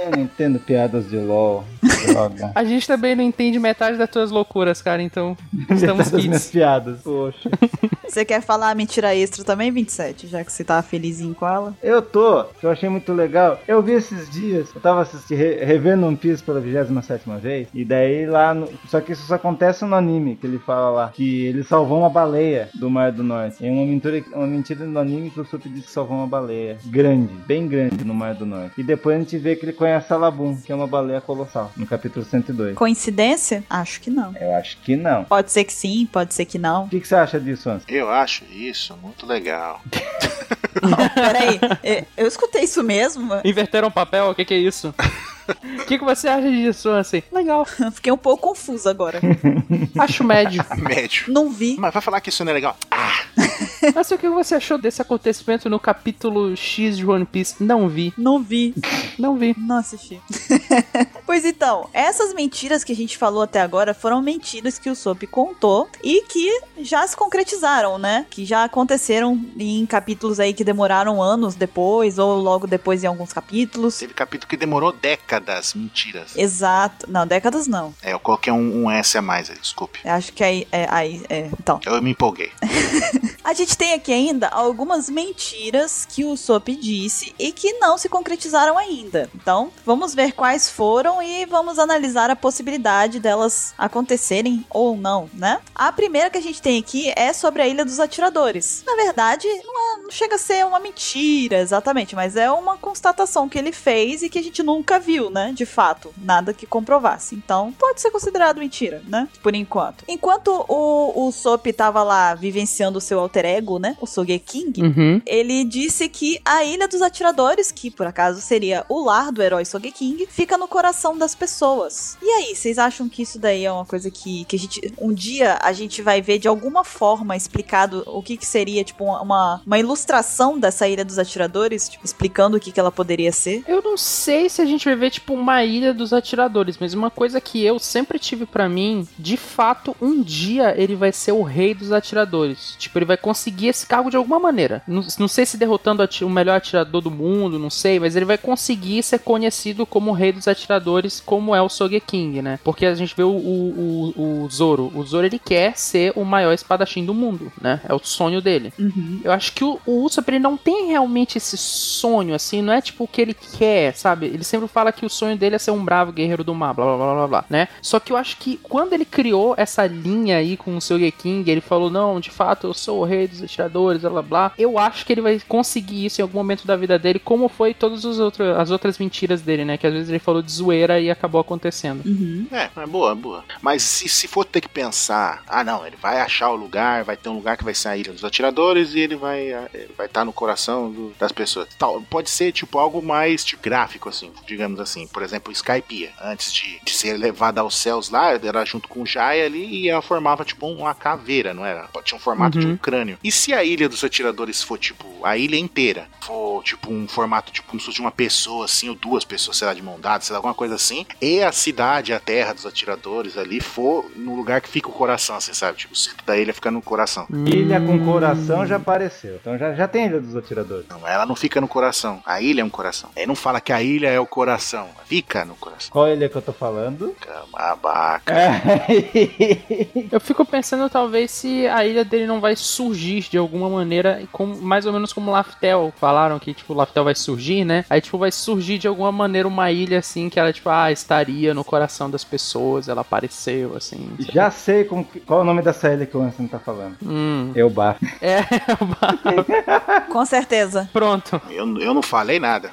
Eu não entendo piadas de LOL. Droga. A gente também não entende metade das tuas loucuras, cara, então estamos das minhas kits. piadas. Poxa. Você quer falar a mentira extra também, 27? Já que você tá felizinho com ela? Eu tô, que eu achei muito legal. Eu vi esses dias, eu tava assistindo, re- revendo One Piece pela 27 vez, e daí lá, no, só que isso só acontece no anime, que ele fala lá, que ele salvou uma baleia do Mar do Norte. É uma mentira, uma mentira no anime que o Sup disse que salvou uma baleia grande, bem grande no Mar do Norte. E depois a gente vê que ele conhece a Labum, que é uma baleia colossal, no capítulo 102. Coincidência? Acho que não. Eu acho que não. Pode ser que sim, pode ser que não. O que, que você acha disso, Anson? Eu acho isso muito legal. Peraí, é, eu escutei isso mesmo? Inverteram o papel? O que, que é isso? O que, que você acha disso, assim? Legal. Fiquei um pouco confusa agora. Acho médio. Médio. Não vi. Mas vai falar que isso não é legal? Ah, Mas o que você achou desse acontecimento no capítulo X de One Piece? Não vi. Não vi. Não vi. Não assisti. pois então, essas mentiras que a gente falou até agora foram mentiras que o Sop contou e que já se concretizaram, né? Que já aconteceram em capítulos aí que demoraram anos depois, ou logo depois em alguns capítulos. teve capítulo que demorou décadas. Mentiras. Exato. Não, décadas não. É, eu coloquei um, um S a mais aí, desculpe. Eu Acho que aí. É, aí é, então. Eu me empolguei. A gente tem aqui ainda algumas mentiras que o Sop disse e que não se concretizaram ainda. Então, vamos ver quais foram e vamos analisar a possibilidade delas acontecerem ou não, né? A primeira que a gente tem aqui é sobre a Ilha dos Atiradores. Na verdade, não, é- não chega a ser uma mentira exatamente, mas é uma constatação que ele fez e que a gente nunca viu, né? De fato, nada que comprovasse. Então, pode ser considerado mentira, né? Por enquanto. Enquanto o, o Sop tava lá vivenciando o seu alter ego, né? O Sogeking. Uhum. Ele disse que a Ilha dos Atiradores, que por acaso seria o lar do herói Sogeking, fica no coração das pessoas. E aí, vocês acham que isso daí é uma coisa que, que a gente. Um dia a gente vai ver de alguma forma explicado o que, que seria, tipo, uma, uma ilustração dessa Ilha dos Atiradores, tipo, explicando o que, que ela poderia ser? Eu não sei se a gente vai ver, tipo, uma ilha dos atiradores, mas uma coisa que eu sempre tive pra mim, de fato, um dia ele vai ser o rei dos atiradores. Tipo, ele vai conseguir esse cargo de alguma maneira. Não, não sei se derrotando o melhor atirador do mundo, não sei, mas ele vai conseguir ser conhecido como o rei dos atiradores, como é o Sogeking, né? Porque a gente vê o, o, o, o Zoro. O Zoro, ele quer ser o maior espadachim do mundo, né? É o sonho dele. Eu acho que o, o Usopp ele não tem realmente esse sonho, assim, não é tipo o que ele quer, sabe? Ele sempre fala que o sonho dele é ser um bravo guerreiro do mar, blá blá blá blá blá, né? Só que eu acho que quando ele criou essa linha aí com o seu King, ele falou: não, de fato eu sou o rei dos atiradores, blá blá blá. Eu acho que ele vai conseguir isso em algum momento da vida dele, como foi todas as outras mentiras dele, né? Que às vezes ele falou de zoeira e acabou acontecendo. É, é boa, boa. Mas se, se for ter que pensar, ah não, ele vai achar o lugar, vai ter um lugar que vai ser a Ilha dos Atiradores e ele vai ele vai estar no coração do- das pessoas. Tal, pode ser tipo algo mais tipo, gráfico, assim, digamos assim. Por exemplo, Skypiea, antes de, de ser levada aos céus lá, era junto com o Jai ali e ela formava tipo uma caveira, não era? Tinha um formato de um crânio. E se a Ilha dos Atiradores for tipo a ilha inteira, for tipo um formato tipo como se fosse uma pessoa assim, ou duas pessoas, sei lá, de mão dada, sei lá, alguma coisa assim, e a cidade, a terra dos atiradores ali for no lugar que fica o coração, assim, sabe? Tipo, o centro da ilha fica no coração. Ilha com coração já apareceu. Então já, já tem Ilha dos Atiradores. Não, ela não fica no coração. A ilha é um coração. Ele não fala que a ilha é o coração. Fica no coração. Qual ilha que eu tô falando? Camabaca. Eu fico pensando talvez se a ilha dele não vai surgir de alguma maneira, como, mais ou menos como Laftel falaram que tipo Laftel vai surgir, né? Aí tipo vai surgir de alguma maneira uma ilha assim que ela tipo ah estaria no coração das pessoas, ela apareceu assim. sei Já sei como que- qual é o nome dessa ilha que o Ansem tá falando. Hum, Eu bafo. é, Com certeza, pronto, Eu, eu não falei nada.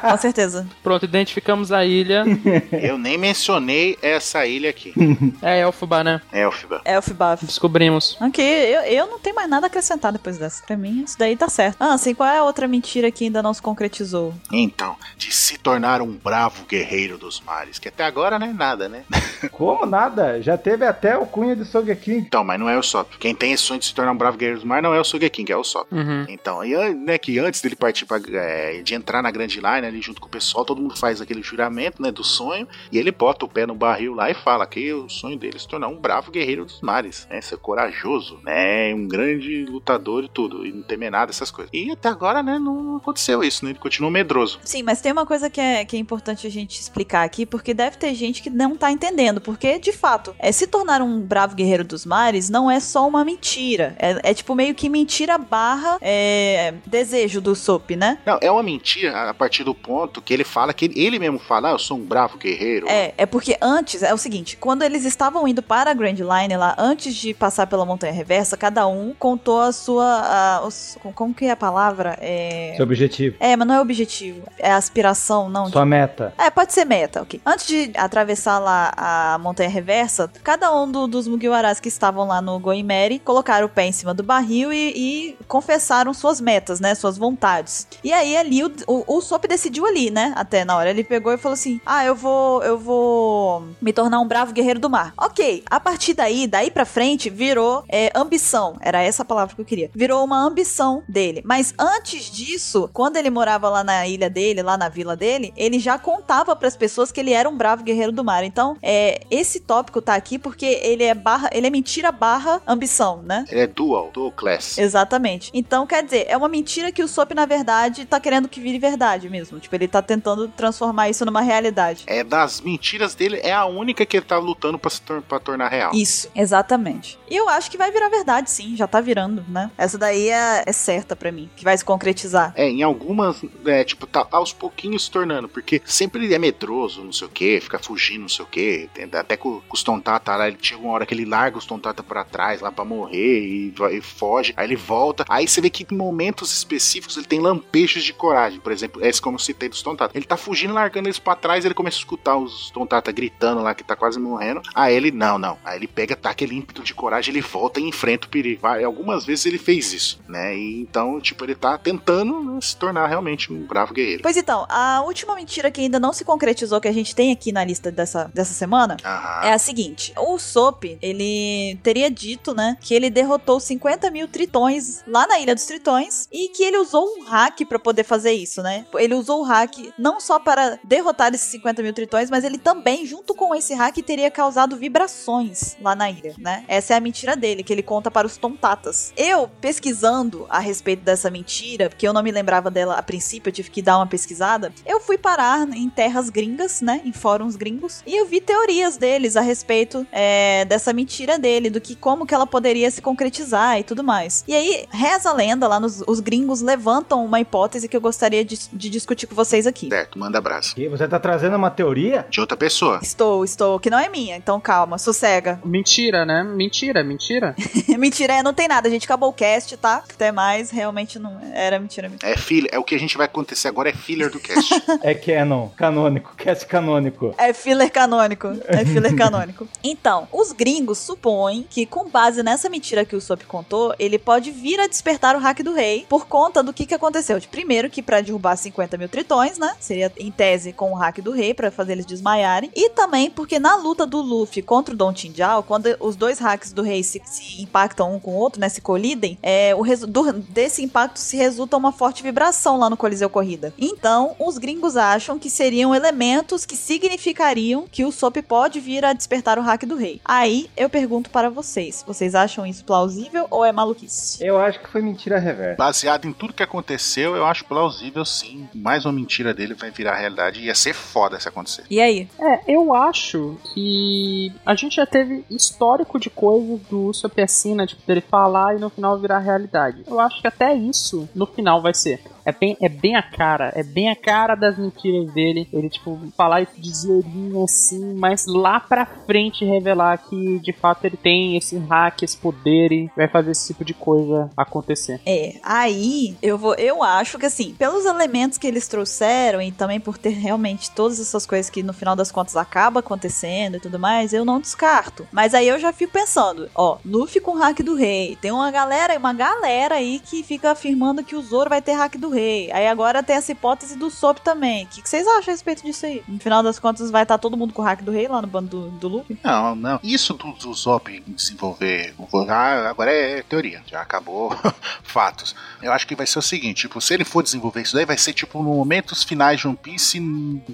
com certeza. pronto, identificamos a ilha. Eu nem mencionei essa ilha aqui. É Elfba, né? Elfiba. Elfbaf. Descobrimos. Ok, eu, eu não tenho mais nada a acrescentar depois dessa. Pra mim, isso daí tá certo. Ah, assim, qual é a outra mentira que ainda não se concretizou? Então, de se tornar um bravo guerreiro dos mares. Que até agora não é nada, né? Como nada? Já teve até o cunha de Sogeking. Então, mas não é o Sop. Quem tem esse sonho de se tornar um bravo guerreiro dos mares não é o Sogeking, é o Sop. Uhum. Então, e, né, que antes dele partir pra, é, de entrar na grande line ali junto com o pessoal, todo mundo faz aquele juramento, né, do sonho, e ele bota o pé no barril lá e fala que o sonho dele é se tornar um bravo guerreiro dos mares, né, ser corajoso, né, um grande lutador e tudo, e não temer nada, essas coisas. E até agora, né, não aconteceu isso, né, ele continua medroso. Sim, mas tem uma coisa que é, que é importante a gente explicar aqui, porque deve ter gente que não tá entendendo. Porque, de fato, é, se tornar um bravo guerreiro dos mares não é só uma mentira. É, é tipo meio que mentira barra é, desejo do Sop, né? Não, é uma mentira a partir do ponto que ele fala que ele, ele mesmo fala, ah, eu sou um bravo guerreiro. É, é porque antes, é o seguinte, quando eles estavam indo para a Grand Line lá, antes de passar pela Montanha Reversa, cada um contou a sua. a- os- como que é a palavra? É. Seu objetivo. É, mas não é objetivo. É aspiração, não. Sua meta. É, pode ser meta, ok. Antes de atravessar lá a montanha reversa, cada um do- dos Mugiwaras que estavam lá no Goimeri colocaram o pé em cima do barril e, e confessaram suas metas, né? Suas vontades. E aí ali o, o, o Sop decidiu ali, né? Até na hora. Ele pegou e falou assim: Ah, eu vou. Eu vou me tornar um bravo guerreiro do mar. Ok. A partir daí, daí pra frente, virou é, ambição. Era essa a palavra que eu queria. Virou uma ambição dele. Mas antes disso, quando ele morava lá na ilha dele, lá na vila dele, ele já contava pras pessoas que ele era um bravo guerreiro do mar. Então, é, esse tópico tá aqui porque ele é barra, ele é mentira barra ambição, né? Ele é dual, dual class. Exatamente. Então, quer dizer, é uma mentira que o Sop, na verdade, tá querendo que vire verdade mesmo. Tipo, ele tá tentando transformar isso numa realidade. É das mentiras dele, é a única que ele tá lutando pra, se tor- pra tornar real. Isso, exatamente. E eu acho que vai virar verdade, sim. Já tá virando, né? Essa daí é, é certa pra mim, que vai se concretizar. É, em algumas, é, tipo, tá aos pouquinhos se tornando, porque sempre ele é medroso, não sei o que, fica fugindo, não sei o que. Até com, com os Tontata lá, ele tinha uma hora que ele larga os Tontata pra trás lá pra morrer e, e foge, aí ele volta. Aí você vê que em momentos específicos ele tem lampejos de coragem, por exemplo, esse como eu citei dos Tontata. Ele tá fugindo, largando eles pra trás, ele começa a escutar os Tontata gritando lá que tá quase morrendo. Aí ele, não, não. Aí ele pega, tá aquele ímpeto de coragem, ele volta e enfrenta o perigo. Vai, Algumas vezes ele fez isso, né? E então, tipo, ele tá tentando né, se tornar realmente um bravo guerreiro. Pois então, a última mentira que ainda não se concretizou, que a gente tem aqui na lista dessa, dessa semana, Aham. é a seguinte: o Sop, ele teria dito, né, que ele derrotou 50 mil tritões lá na Ilha dos Tritões e que ele usou um hack pra poder fazer isso, né? Ele usou o hack não só para derrotar esses 50 mil tritões, mas ele também, junto com esse hack, teria causado vibrações lá na ilha, né? Essa é a mentira dele, que ele conta para os tontatas. Eu, pesquisando a respeito dessa mentira, porque eu não me lembrava dela a princípio, eu tive que dar uma pesquisada, eu fui parar em terras gringas, né? Em fóruns gringos, e eu vi teorias deles a respeito é, dessa mentira dele, do que como que ela poderia se concretizar e tudo mais. E aí, reza a lenda lá nos os gringos levantam uma hipótese que eu gostaria de, de discutir com vocês aqui. Certo, manda abraço. E você tá trazendo uma teoria? De outra pessoa. Estou, estou, que não é minha, então calma, sossega. Mentira, né? Mentira, mentira. mentira, é, não tem nada, a gente acabou o cast, tá? Até mais, realmente não era mentira mesmo. É filler, é o que a gente vai acontecer agora, é filler do cast. É canon, canônico, cast canônico. É filler canônico. É filler canônico. Então, os gringos supõem que, com base nessa mentira que o Sop contou, ele pode vir a despertar o hack do rei por conta do que, que aconteceu. De primeiro, que pra derrubar 50 mil tritões, né? Seria em tese com o hack do rei pra fazer eles desmaiarem. E também porque na luta do Luffy contra o Don Tinjao, quando os dois hacks do rei se, se impactam um com o outro, né? Se colidem, é, o do- desse impacto se resulta uma forte vibração lá no Coliseu Corrida. Então, os gringos acham que seriam elementos que significariam que o Sop pode vir a despertar o hack do rei. Aí eu pergunto para vocês: vocês acham isso plausível ou é maluquice? Eu acho que foi mentira reversa. Baseado em tudo que aconteceu, eu acho plausível sim. Mais uma mentira dele vai virar realidade e ia ser foda se acontecer. E aí? É, eu acho que a gente já teve histórico de coisas do Usopp assim, né? Tipo, dele falar e no final virar realidade. Eu acho que até isso no final vai ser. É bem, é bem a cara, é bem a cara das mentiras dele. Ele, tipo, falar isso de zoeirinho assim, mas lá pra frente revelar que de fato ele tem esse hack, esse poder e vai fazer esse tipo de coisa acontecer. É, aí eu vou, eu acho que assim, pelos elementos que eles trouxeram e também por ter realmente todas essas coisas que no final das contas acaba acontecendo e tudo mais, eu não descarto. Mas aí eu já fico pensando, ó, Luffy com hack do rei, tem uma galera, uma galera aí que fica afirmando que o Zoro vai ter hack do rei. Aí agora tem essa hipótese do Sop também. O que, vocês acham a respeito disso aí? No final das contas vai estar todo mundo com o hack do rei lá no bando do, do Luffy? Não, não. Isso do, do Zop desenvolver. ah, agora é teoria. Já acabou. Fatos. Eu acho que vai ser o seguinte: tipo, se ele for desenvolver isso daí, vai ser tipo no momentos finais de One Piece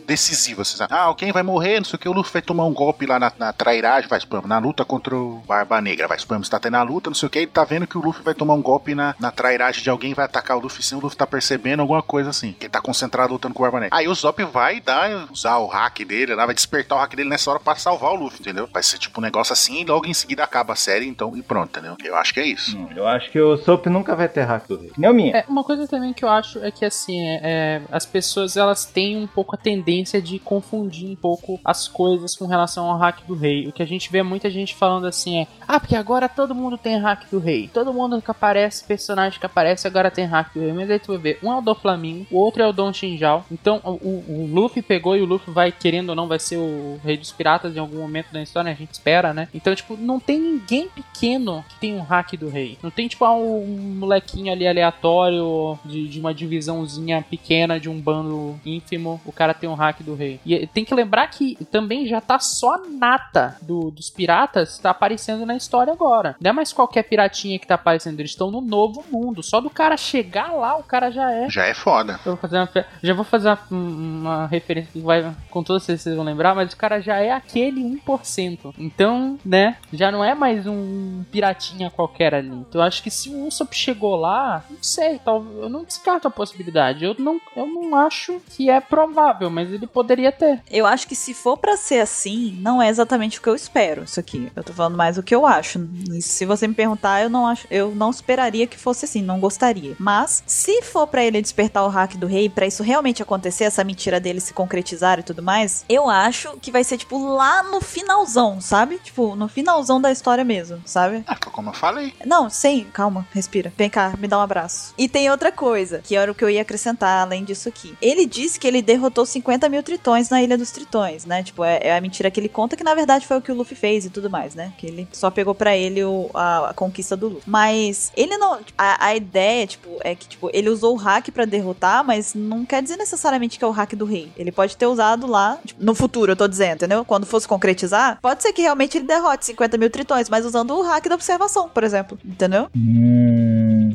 decisivo. Assim? Ah, alguém vai morrer, não sei o que, o Luffy vai tomar um golpe lá na, na trairagem, vai supor, na luta contra o Barba Negra. Vai supor, está tendo a luta, não sei o que, ele tá vendo que o Luffy vai tomar um golpe na, na trairagem de alguém, vai atacar o Luffy sim, o Luffy tá percebendo percebendo alguma coisa assim. Que ele tá concentrado lutando com o Barba Negra. Aí o Zop vai dar, usar o hack dele lá, vai despertar o hack dele nessa hora pra salvar o Luffy, entendeu? Vai ser tipo um negócio assim e logo em seguida acaba a série, então, e pronto, entendeu? Eu acho que é isso. Hum, Eu acho que o Soap nunca vai ter hack do rei. Nem o minha. É, uma coisa também que eu acho é que assim, é, é, as pessoas elas têm um pouco a tendência de confundir um pouco as coisas com relação ao hack do rei. O que a gente vê muita gente falando assim é: "Ah, porque agora todo mundo tem hack do rei. Todo mundo que aparece, personagem que aparece agora tem hack do rei". Mas aí tu vai ver, um é o do Flamingo, o outro é o Don Shinjal. Então, o, o- o Luffy pegou e o Luffy vai querendo ou não vai ser o rei dos piratas em algum momento da história, a gente espera, né? Então, tipo, não tem ninguém pequeno que tem um hack do rei. Não tem tipo ah, um molequinho ali aleatório de, de uma divisãozinha pequena de um bando ínfimo, o cara tem um hack do rei. E tem que lembrar que também já tá só a nata do- dos piratas tá aparecendo na história agora. Não é mais qualquer piratinha que tá aparecendo, eles estão no novo mundo. Só do cara chegar lá, o cara já é. Já é foda. Eu vou fazer uma, já vou fazer uma, uma referência que vai com todos vocês, vocês vão lembrar, mas o cara já é aquele 1%. Então, né, já não é mais um piratinha qualquer ali. Então eu acho que se o Usopp chegou lá, não sei, tal, eu não descarto a possibilidade. Eu não, eu não acho que é provável, mas ele poderia ter. Eu acho que se for pra ser assim, não é exatamente o que eu espero. Isso aqui, eu tô falando mais o que eu acho. E se você me perguntar, eu não acho, eu não esperaria que fosse assim, não gostaria. Mas se for pra ele despertar o hack do rei, pra isso realmente acontecer, essa mentira dele se concretizar e tudo mais, eu acho que vai ser tipo lá no finalzão, sabe? Tipo, no finalzão da história mesmo, sabe? Ah, como eu falei. Não, sim, calma, respira. Vem cá, me dá um abraço. E tem outra coisa, que era o que eu ia acrescentar além disso aqui. Ele disse que ele derrotou 50 mil tritões na Ilha dos Tritões, né? Tipo, é, é a mentira que ele conta, que na verdade foi o que o Luffy fez e tudo mais, né? Que ele só pegou pra ele o- a, a conquista do Luffy. Mas ele não. A, a ideia, tipo, é que, tipo, ele usou o hack pra derrotar, mas não quer dizer necessariamente que é o hack do rei. Ele pode ter usado lá, tipo, no futuro, eu tô dizendo, entendeu? Quando fosse concretizar, pode ser que realmente ele derrote 50 mil tritões, mas usando o hack da observação, por exemplo. Entendeu? Hum.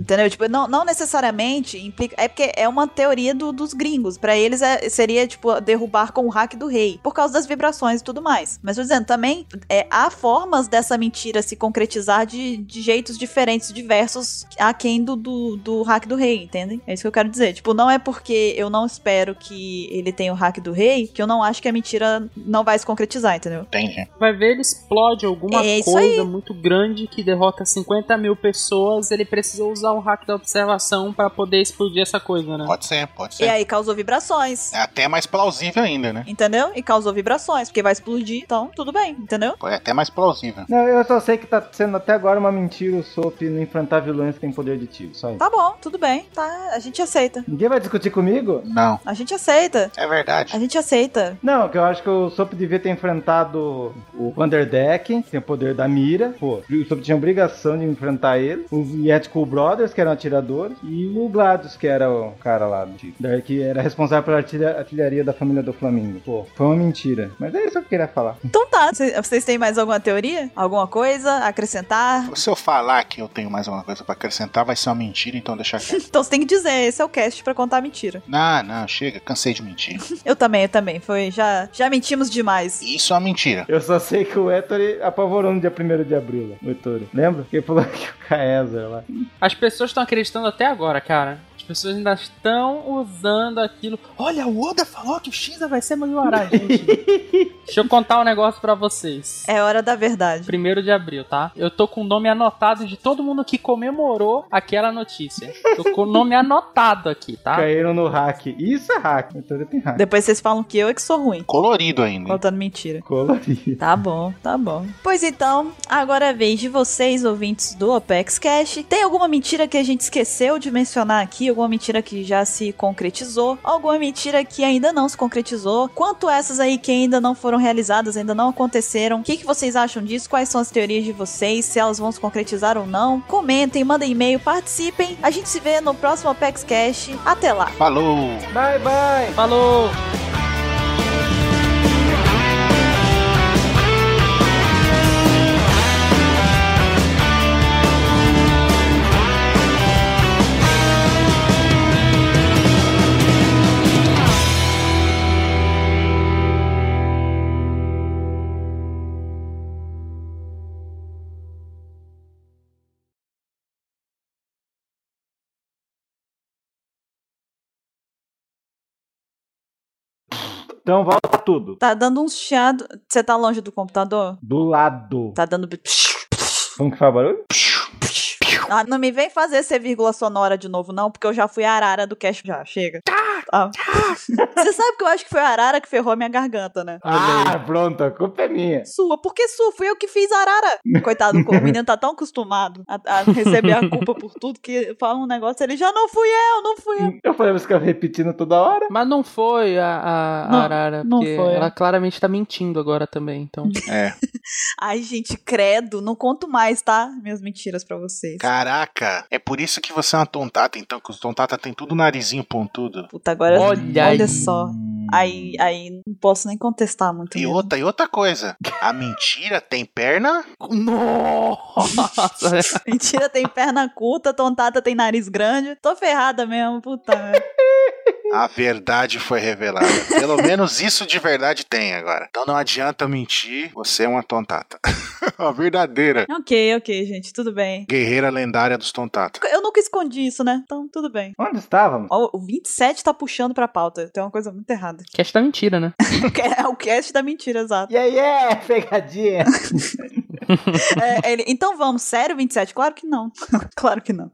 Entendeu? Tipo, não, não necessariamente implica. É porque é uma teoria do- dos gringos. Pra eles é- seria, tipo, derrubar com o hack do rei. Por causa das vibrações e tudo mais. Mas tô dizendo, também é, há formas dessa mentira se concretizar de, de jeitos diferentes, diversos, aquém do, do, do hack do rei, entendem? É isso que eu quero dizer. Tipo, não é porque eu não espero que ele tenha o hack do rei que eu não acho que a mentira não vai se concretizar, entendeu? Entendi. Vai ver, ele explode alguma É coisa muito grande que derrota 50 mil pessoas. Ele precisa usar o hack da observação pra poder explodir essa coisa, né? Pode ser, pode E ser. aí causou vibrações. É até mais plausível ainda, né? Entendeu? E causou vibrações, porque vai explodir, então tudo bem, entendeu? É até mais plausível. Não, eu só sei que tá sendo até agora uma mentira o Soap não enfrentar vilões que têm poder de tiro. Só isso. Tá bom, tudo bem, tá? A gente aceita. Ninguém vai discutir comigo? Não. A gente aceita. É verdade. A gente aceita. Não, que eu acho que o Soap devia ter enfrentado o Vanderdeck, que tem o poder da mira. Pô, o Soap tinha obrigação de enfrentar ele. Os Yet Cool Brothers, que eram atiradores. E o Gladius, que era o cara lá do tiro. Daí que era responsável pela artilha- artilharia da família do Flamingo. Pô, foi uma mentira. Mas é isso que eu queria falar. Então tá. Cê- Vocês têm mais alguma teoria? Alguma coisa a acrescentar? Se eu falar que eu tenho mais alguma coisa pra acrescentar, vai ser uma mentira, então deixa quieto. Então você tem que dizer, esse é o cast pra contar a mentira. não, não, chega, cansei de mentir. Eu também, eu também. Foi, já, já mentimos demais. Isso é uma mentira. Eu só sei que o Ettore apavorou no dia 1 de abril, o Ettore. Lembra? Que ele falou que o Caesar lá. As pessoas estão acreditando até agora, cara. As pessoas ainda estão usando aquilo. Olha, o Oda falou que o Shiza vai ser Mugiwara, gente. Deixa eu contar um negócio pra vocês. É hora da verdade. Primeiro de abril, tá? Eu tô com o nome anotado de todo mundo que comemorou aquela notícia. Tô com o nome anotado aqui, tá? Caíram no hack. Isso é hack. O Ettore tem hack. Depois vocês falam que eu é que sou ruim. Colorido ainda. Contando mentira. Colorido. Tá bom, tá bom. Pois então, agora é vez de vocês, ouvintes do Opex Cash. Tem alguma mentira que a gente esqueceu de mencionar aqui? Alguma mentira que já se concretizou? Alguma mentira que ainda não se concretizou? Quanto essas aí que ainda não foram realizadas, ainda não aconteceram? O que, que vocês acham disso? Quais são as teorias de vocês? Se elas vão se concretizar ou não? Comentem, mandem e-mail, participem. A gente se vê no próximo Opex Cash. Até lá! Falou! Bye, bye. Falou! Então volta tudo. Tá dando uns chiado. Você tá longe do computador? Do lado. Tá dando. Como que faz barulho? Ah, não me vem fazer ser vírgula sonora de novo, não, porque eu já fui a arara do cast. Já, chega. Tá. Você sabe que eu acho que foi a arara que ferrou a minha garganta, né? Ah, pronto, a culpa é minha. Sua, por que sua? Fui eu que fiz a arara. Coitado, o menino tá tão acostumado a, a receber a culpa por tudo que fala um negócio, ele já não fui eu, não fui eu. Eu falei, você fica repetindo toda hora. Mas não foi a, a Não, Arara, não porque foi. ela claramente tá mentindo agora também, então. É. Ai, gente, credo, não conto mais, tá? Minhas mentiras pra vocês. Caraca, é por isso que você é uma tontata, então, que os tontata tem tudo narizinho pontudo. Puta, agora Olha olha, aí. só. Aí, aí não posso nem contestar muito. E mesmo. outra, e outra coisa, a mentira tem perna? Nossa! Mentira, tem perna curta, tontata tem nariz grande. Tô ferrada mesmo, puta. A verdade foi revelada. Pelo menos isso de verdade tem agora. Então não adianta mentir, você é uma tontata. a verdadeira Ok, ok, gente, tudo bem. guerreira lendária dos tontata. Eu nunca escondi isso, né? Então, tudo bem. Onde estávamos? Ó, o 27 tá puxando pra pauta. Tem uma coisa muito errada. Cast da mentira, né? É o cast da mentira, exato. E aí, é, pegadinha. É, ele- então vamos, sério, 27? Claro que não. claro que não.